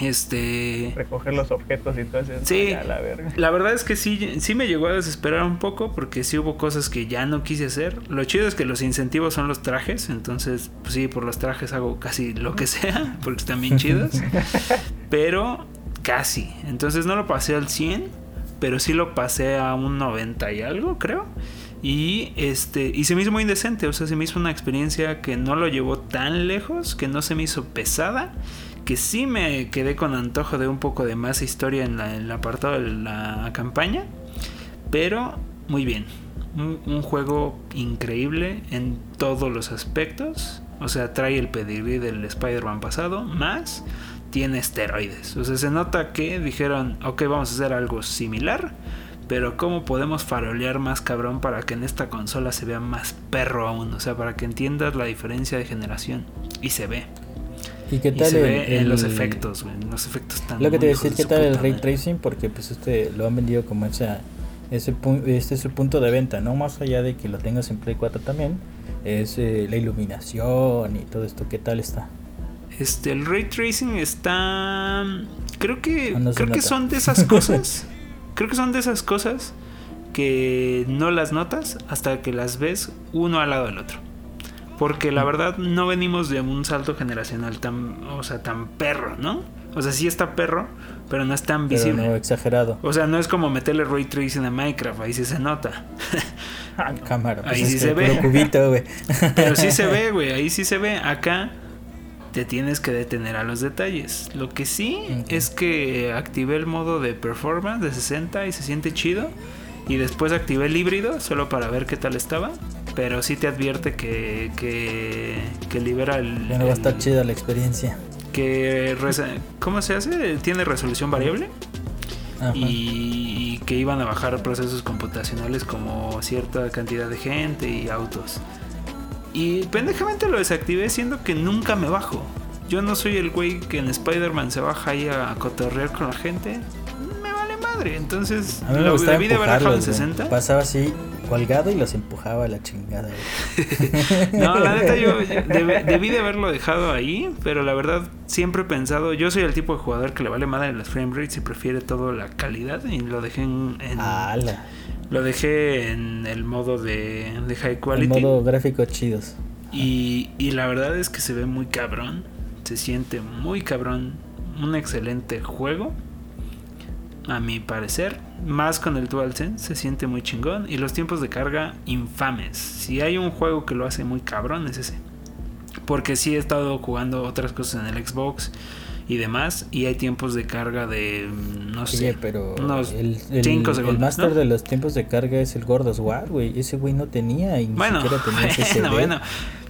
Este. Recoger los objetos y todo eso. Sí. La, la, verdad es que sí, sí me llegó a desesperar un poco porque sí hubo cosas que ya no quise hacer. Lo chido es que los incentivos son los trajes. Entonces, pues sí, por los trajes hago casi lo que sea porque están bien chidos. pero casi. Entonces no lo pasé al 100, pero sí lo pasé a un 90 y algo, creo. Y este y se me hizo muy indecente, o sea, se me hizo una experiencia que no lo llevó tan lejos, que no se me hizo pesada que sí me quedé con antojo de un poco de más historia en, el apartado de la campaña, pero muy bien. Un, juego increíble en todos los aspectos. O sea, trae el pedigrí del Spider-Man pasado, más tiene esteroides. O sea, se nota que dijeron, ok, vamos a hacer algo similar, pero ¿cómo podemos farolear más cabrón para que en esta consola se vea más perro aún? O sea, para que entiendas la diferencia de generación. Y se ve. ¿Y qué tal se ve en los efectos? Los efectos están Lo que te voy a decir, ¿qué tal el ray tracing? Porque pues este lo han vendido como esa, ese este es su punto de venta, ¿no? Más allá de que lo tengas en Play 4 también, es eh, la iluminación y todo esto, ¿qué tal está? Este, el ray tracing está creo que ah, creo que son de esas cosas. creo que son de esas cosas que no las notas hasta que las ves uno al lado del otro. Porque la verdad no venimos de un salto generacional tan, o sea, tan perro, ¿no? O sea, sí está perro, pero no es tan visible. no exagerado. O sea, no es como meterle ray tracing a Minecraft, ahí sí se nota. Ah, cámara. Pues ahí sí se ve. pero sí se ve, güey, ahí sí se ve. Acá te tienes que detener a los detalles. Lo que sí es que activé el modo de performance de 60 y se siente chido. Y después activé el híbrido solo para ver qué tal estaba pero sí te advierte que, que, libera el... Bueno, va a estar chida la experiencia. Que... ¿Cómo se hace? Tiene resolución variable. Y, que iban a bajar procesos computacionales como cierta cantidad de gente y autos. Y pendejamente lo desactivé siendo que nunca me bajo. Yo no soy el güey que en Spider-Man se baja ahí a cotorrear con la gente. Me vale madre. Entonces, a mí me lo debí de haber bajado en 60. Pasaba así colgado y los empujaba a la chingada. no, la neta yo debí de haberlo dejado ahí, pero la verdad siempre he pensado, yo soy el tipo de jugador que le vale madre las frame rates y prefiere todo la calidad y lo dejé en... Lo dejé en el modo de, de high quality. El modo gráfico chidos. Y, y la verdad es que se ve muy cabrón, se siente muy cabrón, un excelente juego a mi parecer. Más con el DualSense, se siente muy chingón. Y los tiempos de carga infames. Si hay un juego que lo hace muy cabrón, es ese. Porque sí he estado jugando otras cosas en el Xbox y demás. Y hay tiempos de carga de, no sé, pero unos el, el, segundos. El máster de los tiempos de carga es el Gordos War, güey. Ese güey no tenía y ni bueno, siquiera tenía bueno, bueno.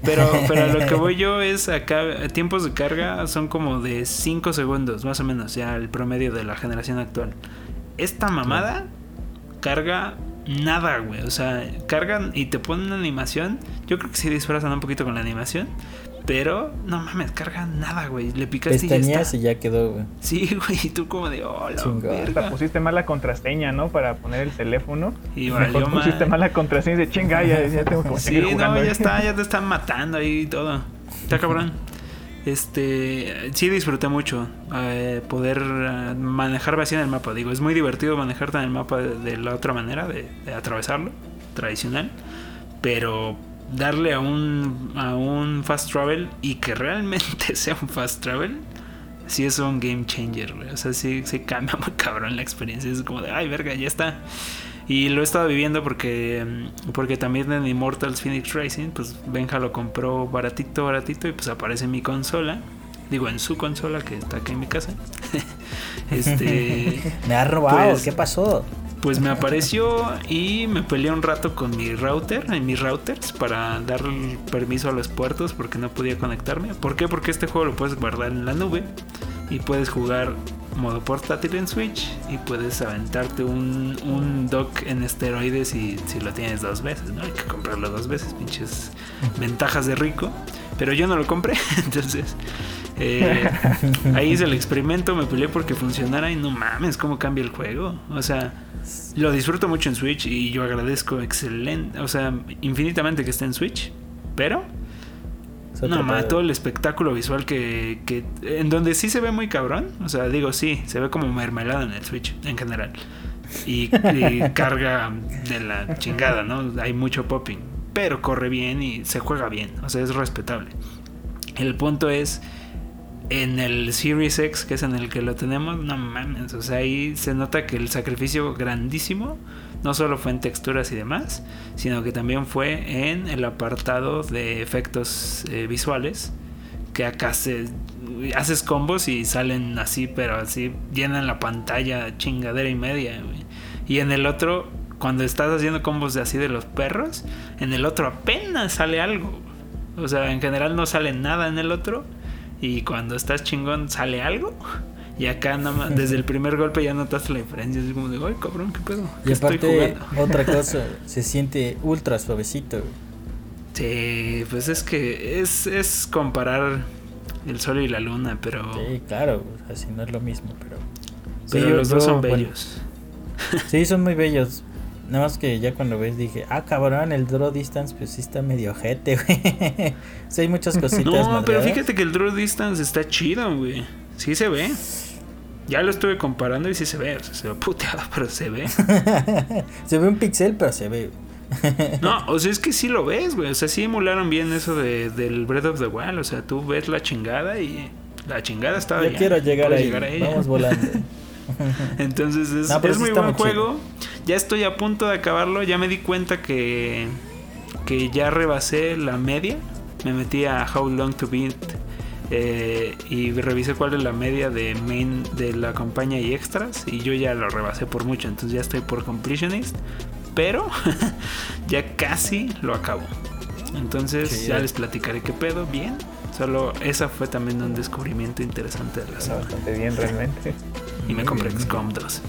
Pero, pero lo que voy yo es acá, tiempos de carga son como de 5 segundos, más o menos, ya el promedio de la generación actual. Esta mamada carga nada, güey. O sea, cargan y te ponen una animación. Yo creo que sí disfrazan un poquito con la animación. Pero, no mames, carga nada, güey. Le picaste y ya y ya quedó, güey. Sí, güey. Y tú como de, oh, la pusiste mal la contraseña, ¿no? Para poner el teléfono. Y valió mal. pusiste mal la contraseña y de chinga, ya, ya tengo que Sí, no, ya está, ya te están matando ahí y todo. Está cabrón. Este, sí disfruté mucho eh, poder eh, manejar así en el mapa. Digo, es muy divertido manejar en el mapa de, la otra manera, de, atravesarlo, tradicional. Pero darle a un, a un fast travel y que realmente sea un fast travel, sí es un game changer, O sea, sí, sí cambia muy cabrón la experiencia. Es como de, ay, verga, ya está. Y lo he estado viviendo porque, mm, porque también en Immortals Phoenix Racing, pues Benja lo compró baratito, baratito y pues aparece en mi consola. Digo, en su consola que está aquí en mi casa. este. me ha robado, pues, ¿qué pasó? Pues me apareció y me peleé un rato con mi router, en mis routers, para dar permiso a los puertos porque no podía conectarme. ¿Por qué? Porque este juego lo puedes guardar en la nube y puedes jugar modo portátil en Switch y puedes aventarte un, un dock en esteroides y si lo tienes dos veces, ¿no? Hay que comprarlo dos veces, pinches ventajas de rico. Pero yo no lo compré, entonces eh, ahí hice el experimento, me peleé porque funcionara y no mames, cómo cambia el juego. O sea, lo disfruto mucho en Switch y yo agradezco excelente, o sea, infinitamente que esté en Switch, pero no, ma, todo el espectáculo visual que, que. En donde sí se ve muy cabrón. O sea, digo, sí, se ve como mermelada en el Switch en general. Y, carga de la chingada, ¿no? Hay mucho popping. Pero corre bien y se juega bien. O sea, es respetable. El punto es. En el Series X, que es en el que lo tenemos, no mames. O sea, ahí se nota que el sacrificio grandísimo no solo fue en texturas y demás, sino que también fue en el apartado de efectos eh, visuales, que acá se haces combos y salen así, pero así llenan la pantalla chingadera y media. Y en el otro, cuando estás haciendo combos de así de los perros, en el otro apenas sale algo. O sea, en general no sale nada en el otro. Y cuando estás chingón sale algo. Y acá nada más, desde el primer golpe ya notaste la diferencia. Es como de, ay cabrón, qué pedo. y aparte, otra cosa, se siente ultra suavecito. Sí, pues es que es, es comparar el sol y la luna, pero. Sí, claro, así no es lo mismo, pero. Pero los dos son bellos. sí, son muy bellos. Nada más que ya cuando ves dije, ah, cabrón, el draw distance pues sí está medio ojete, güey. sí, hay muchas cositas. No, pero fíjate que el draw distance está chido, güey. Sí se ve. Ya lo estuve comparando y sí se ve, o sea, se ve puteado, pero se ve. se ve un pixel, pero se ve. no, o sea, es que sí lo ves, güey. O sea, sí emularon bien eso de, del Breath of the Wild. O sea, tú ves la chingada y la chingada está Yo quiero llegar, ahí. llegar a ella. Vamos volando. Entonces es, es muy buen juego. Ya estoy a punto de acabarlo. Ya me di cuenta que, que ya rebasé la media. Me metí a How Long to Beat eh, y revisé cuál es la media de main de la campaña y extras y yo ya lo rebasé por mucho, entonces ya estoy por completionist, pero ya casi lo acabo. Entonces ya les platicaré qué pedo, bien. Solo esa fue también un descubrimiento interesante de la saga. Bastante bien realmente. Y me compré XCOM 2.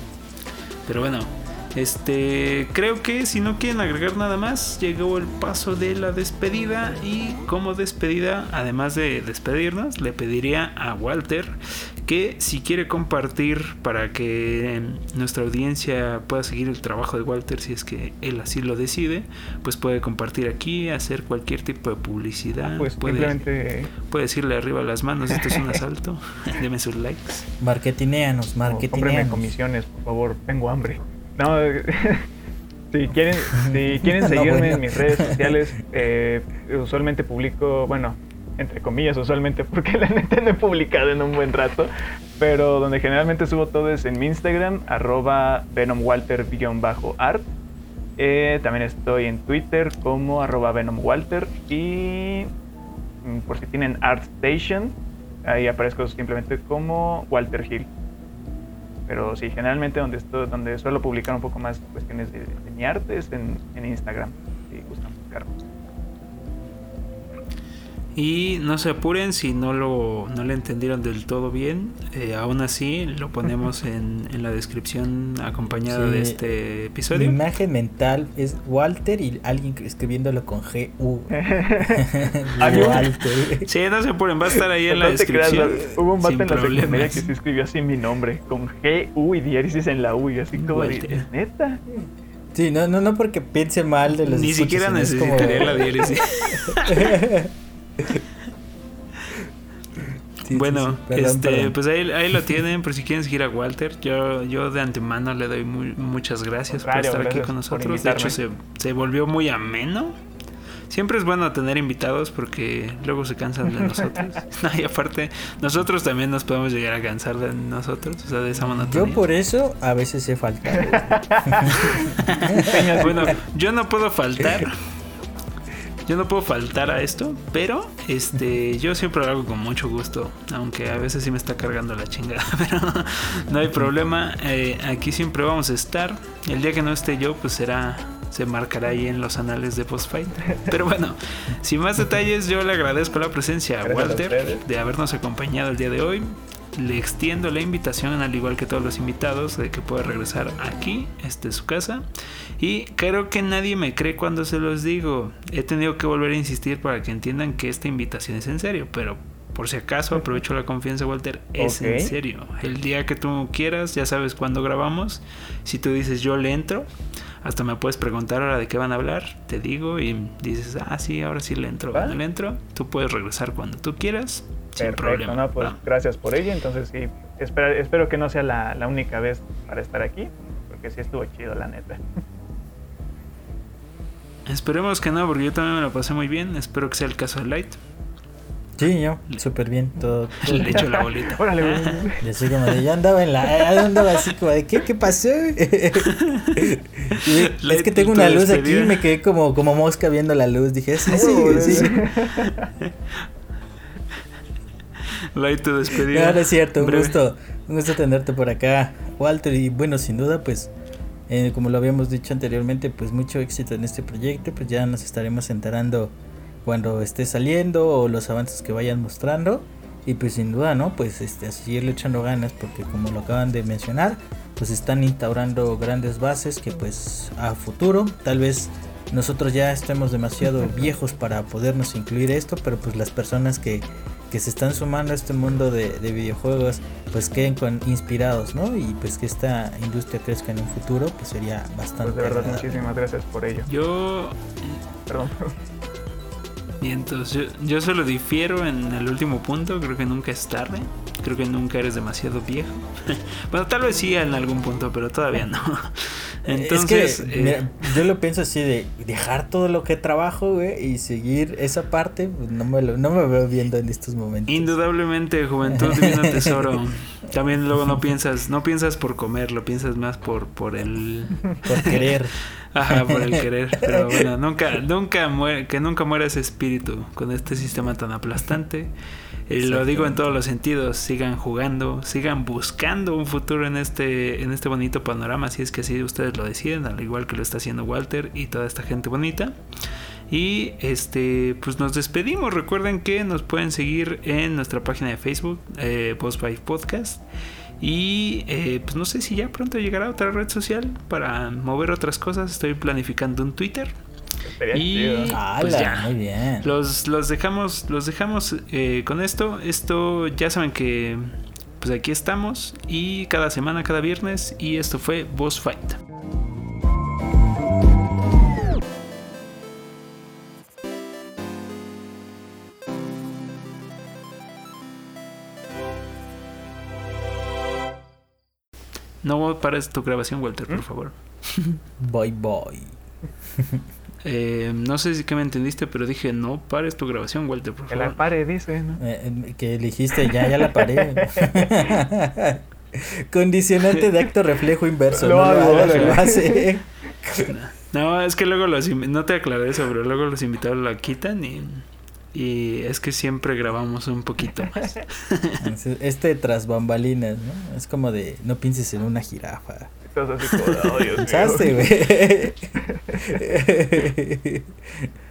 Pero bueno, este, creo que si no quieren agregar nada más, llegó el paso de la despedida y como despedida, además de despedirnos, le pediría a Walter que si quiere compartir para que nuestra audiencia pueda seguir el trabajo de Walter si es que él así lo decide, pues puede compartir aquí, hacer cualquier tipo de publicidad. Pues puede, simplemente... puede decirle arriba las manos, esto es un asalto, deme sus likes. Marketineanos, marketineanos. comisiones, por favor, tengo hambre. No, si quieren, si quieren seguirme en mis redes sociales, eh, usualmente publico, bueno, entre comillas, usualmente, porque la neta no he publicado en un buen rato, pero donde generalmente subo todo es en mi Instagram, arroba venomwalter-art. Eh, también estoy en Twitter como arroba venomwalter y mm, por si tienen ArtStation, ahí aparezco simplemente como Walter Hill. Pero sí, generalmente donde, estoy, donde suelo publicar un poco más cuestiones de, mi arte es en Instagram, Y no se apuren si no lo no le entendieron del todo bien. Eh, aún así, lo ponemos en, en la descripción acompañada de este episodio. Mi imagen mental es Walter y alguien escribiéndolo con G-U. Walter. Sí, no se apuren, va a estar ahí en la descripción. hubo un vato en la secundaria que se escribió así mi nombre, con G-U y diéresis en la U, y así como de, neta. Sí, no, no, no porque piense mal de los Ni siquiera necesitaría como... la diéresis. bueno, este, pues ahí, ahí, lo tienen, por si quieren seguir a Walter. Yo, yo de antemano le doy muy, muchas gracias por estar aquí con nosotros. De hecho, se, se, volvió muy ameno. siempre es bueno tener invitados porque luego se cansan de nosotros. no, y aparte, nosotros también nos podemos llegar a cansar de nosotros, o sea, de esa monotonía. Yo por eso a veces he faltado. bueno, yo no puedo faltar. Yo no puedo faltar a esto, pero este yo siempre lo hago con mucho gusto, aunque a veces sí me está cargando la chingada, pero no hay problema. Eh, aquí siempre vamos a estar. El día que no esté yo, pues será se marcará ahí en los anales de Post Fight. Pero bueno, sin más detalles, yo le agradezco la presencia a Walter de habernos acompañado el día de hoy le extiendo la invitación, al igual que todos los invitados, de que pueda regresar aquí, este es su casa. Y creo que nadie me cree cuando se los digo. He tenido que volver a insistir para que entiendan que esta invitación es en serio, pero por si acaso aprovecho la confianza, Walter, es en serio. El día que tú quieras, ya sabes cuándo grabamos. Si tú dices yo le entro, hasta me puedes preguntar ahora de qué van a hablar, te digo y dices, ah, sí, ahora sí le entro. Le entro, tú puedes regresar cuando tú quieras Perfecto, no, pues gracias por ello. Entonces sí, espero, espero que no sea la, la, única vez para estar aquí, porque sí estuvo chido, la neta. Esperemos que no, porque yo también me lo pasé muy bien. Espero que sea el caso de Light. Sí, yo, súper bien, todo, Le echo la bolita. Órale, Yo, así como de, yo andaba en la, andaba así como de, ¿qué, qué pasó? es que tengo una luz aquí y me quedé como, como mosca viendo la luz. Dije, sí, sí, sí. Light tu despedida. No, es cierto, un gusto, un gusto tenerte por acá, Walter. Y bueno, sin duda, pues, eh, como lo habíamos dicho anteriormente, pues mucho éxito en este proyecto. Pues ya nos estaremos enterando cuando esté saliendo o los avances que vayan mostrando. Y pues sin duda, ¿no? Pues este, a seguirle echando ganas porque como lo acaban de mencionar, pues están instaurando grandes bases que pues a futuro tal vez nosotros ya estemos demasiado viejos para podernos incluir esto, pero pues las personas que que se están sumando a este mundo de, videojuegos pues queden con, inspirados, ¿no? Y pues que esta industria crezca en un futuro, pues sería bastante. Pues de verdad, muchísimas gracias por ello. Yo. Perdón. Y entonces yo, yo solo difiero en el último punto, creo que nunca es tarde, creo que nunca eres demasiado viejo. bueno, tal vez sí en algún punto, pero todavía no. Entonces, es que, eh, yo lo pienso así de dejar todo lo que trabajo, güey, y seguir esa parte, pues no me, lo, no me veo viendo en estos momentos. Indudablemente, juventud divino tesoro. También luego no piensas, no piensas por comer, lo piensas más por, por el... Por querer. Ajá, por el querer. Pero bueno, nunca, nunca muere, que nunca muera ese espíritu con este sistema tan aplastante. Y lo digo en todos los sentidos, sigan jugando, sigan buscando un futuro en este, en este bonito panorama, si es que así ustedes lo deciden, al igual que lo está haciendo Walter y toda esta gente bonita. Y este, pues nos despedimos. Recuerden que nos pueden seguir en nuestra página de Facebook, eh, Post Podcast. Y eh, pues no sé si ya pronto llegará otra red social para mover otras cosas. Estoy planificando un Twitter y pues ya. Muy bien. Los, los dejamos, los dejamos eh, con esto. Esto ya saben que pues aquí estamos y cada semana, cada viernes y esto fue Boss Fight. No pares tu grabación, Walter, por ¿Mm? favor. Bye bye. Eh, no sé si que me entendiste, pero dije, no pares tu grabación, Walter, por favor. Que la pare, dice, ¿no? Eh, eh, que dijiste, ya, ya la paré. Condicionante de acto reflejo inverso. No, no, lo hace. No, es que luego los... No te aclaré eso, pero luego los invitados la quitan y... Y es que siempre grabamos un poquito más. Este tras bambalinas, ¿no? Es como de no pienses en una jirafa. Estás así como, oh, Dios güey.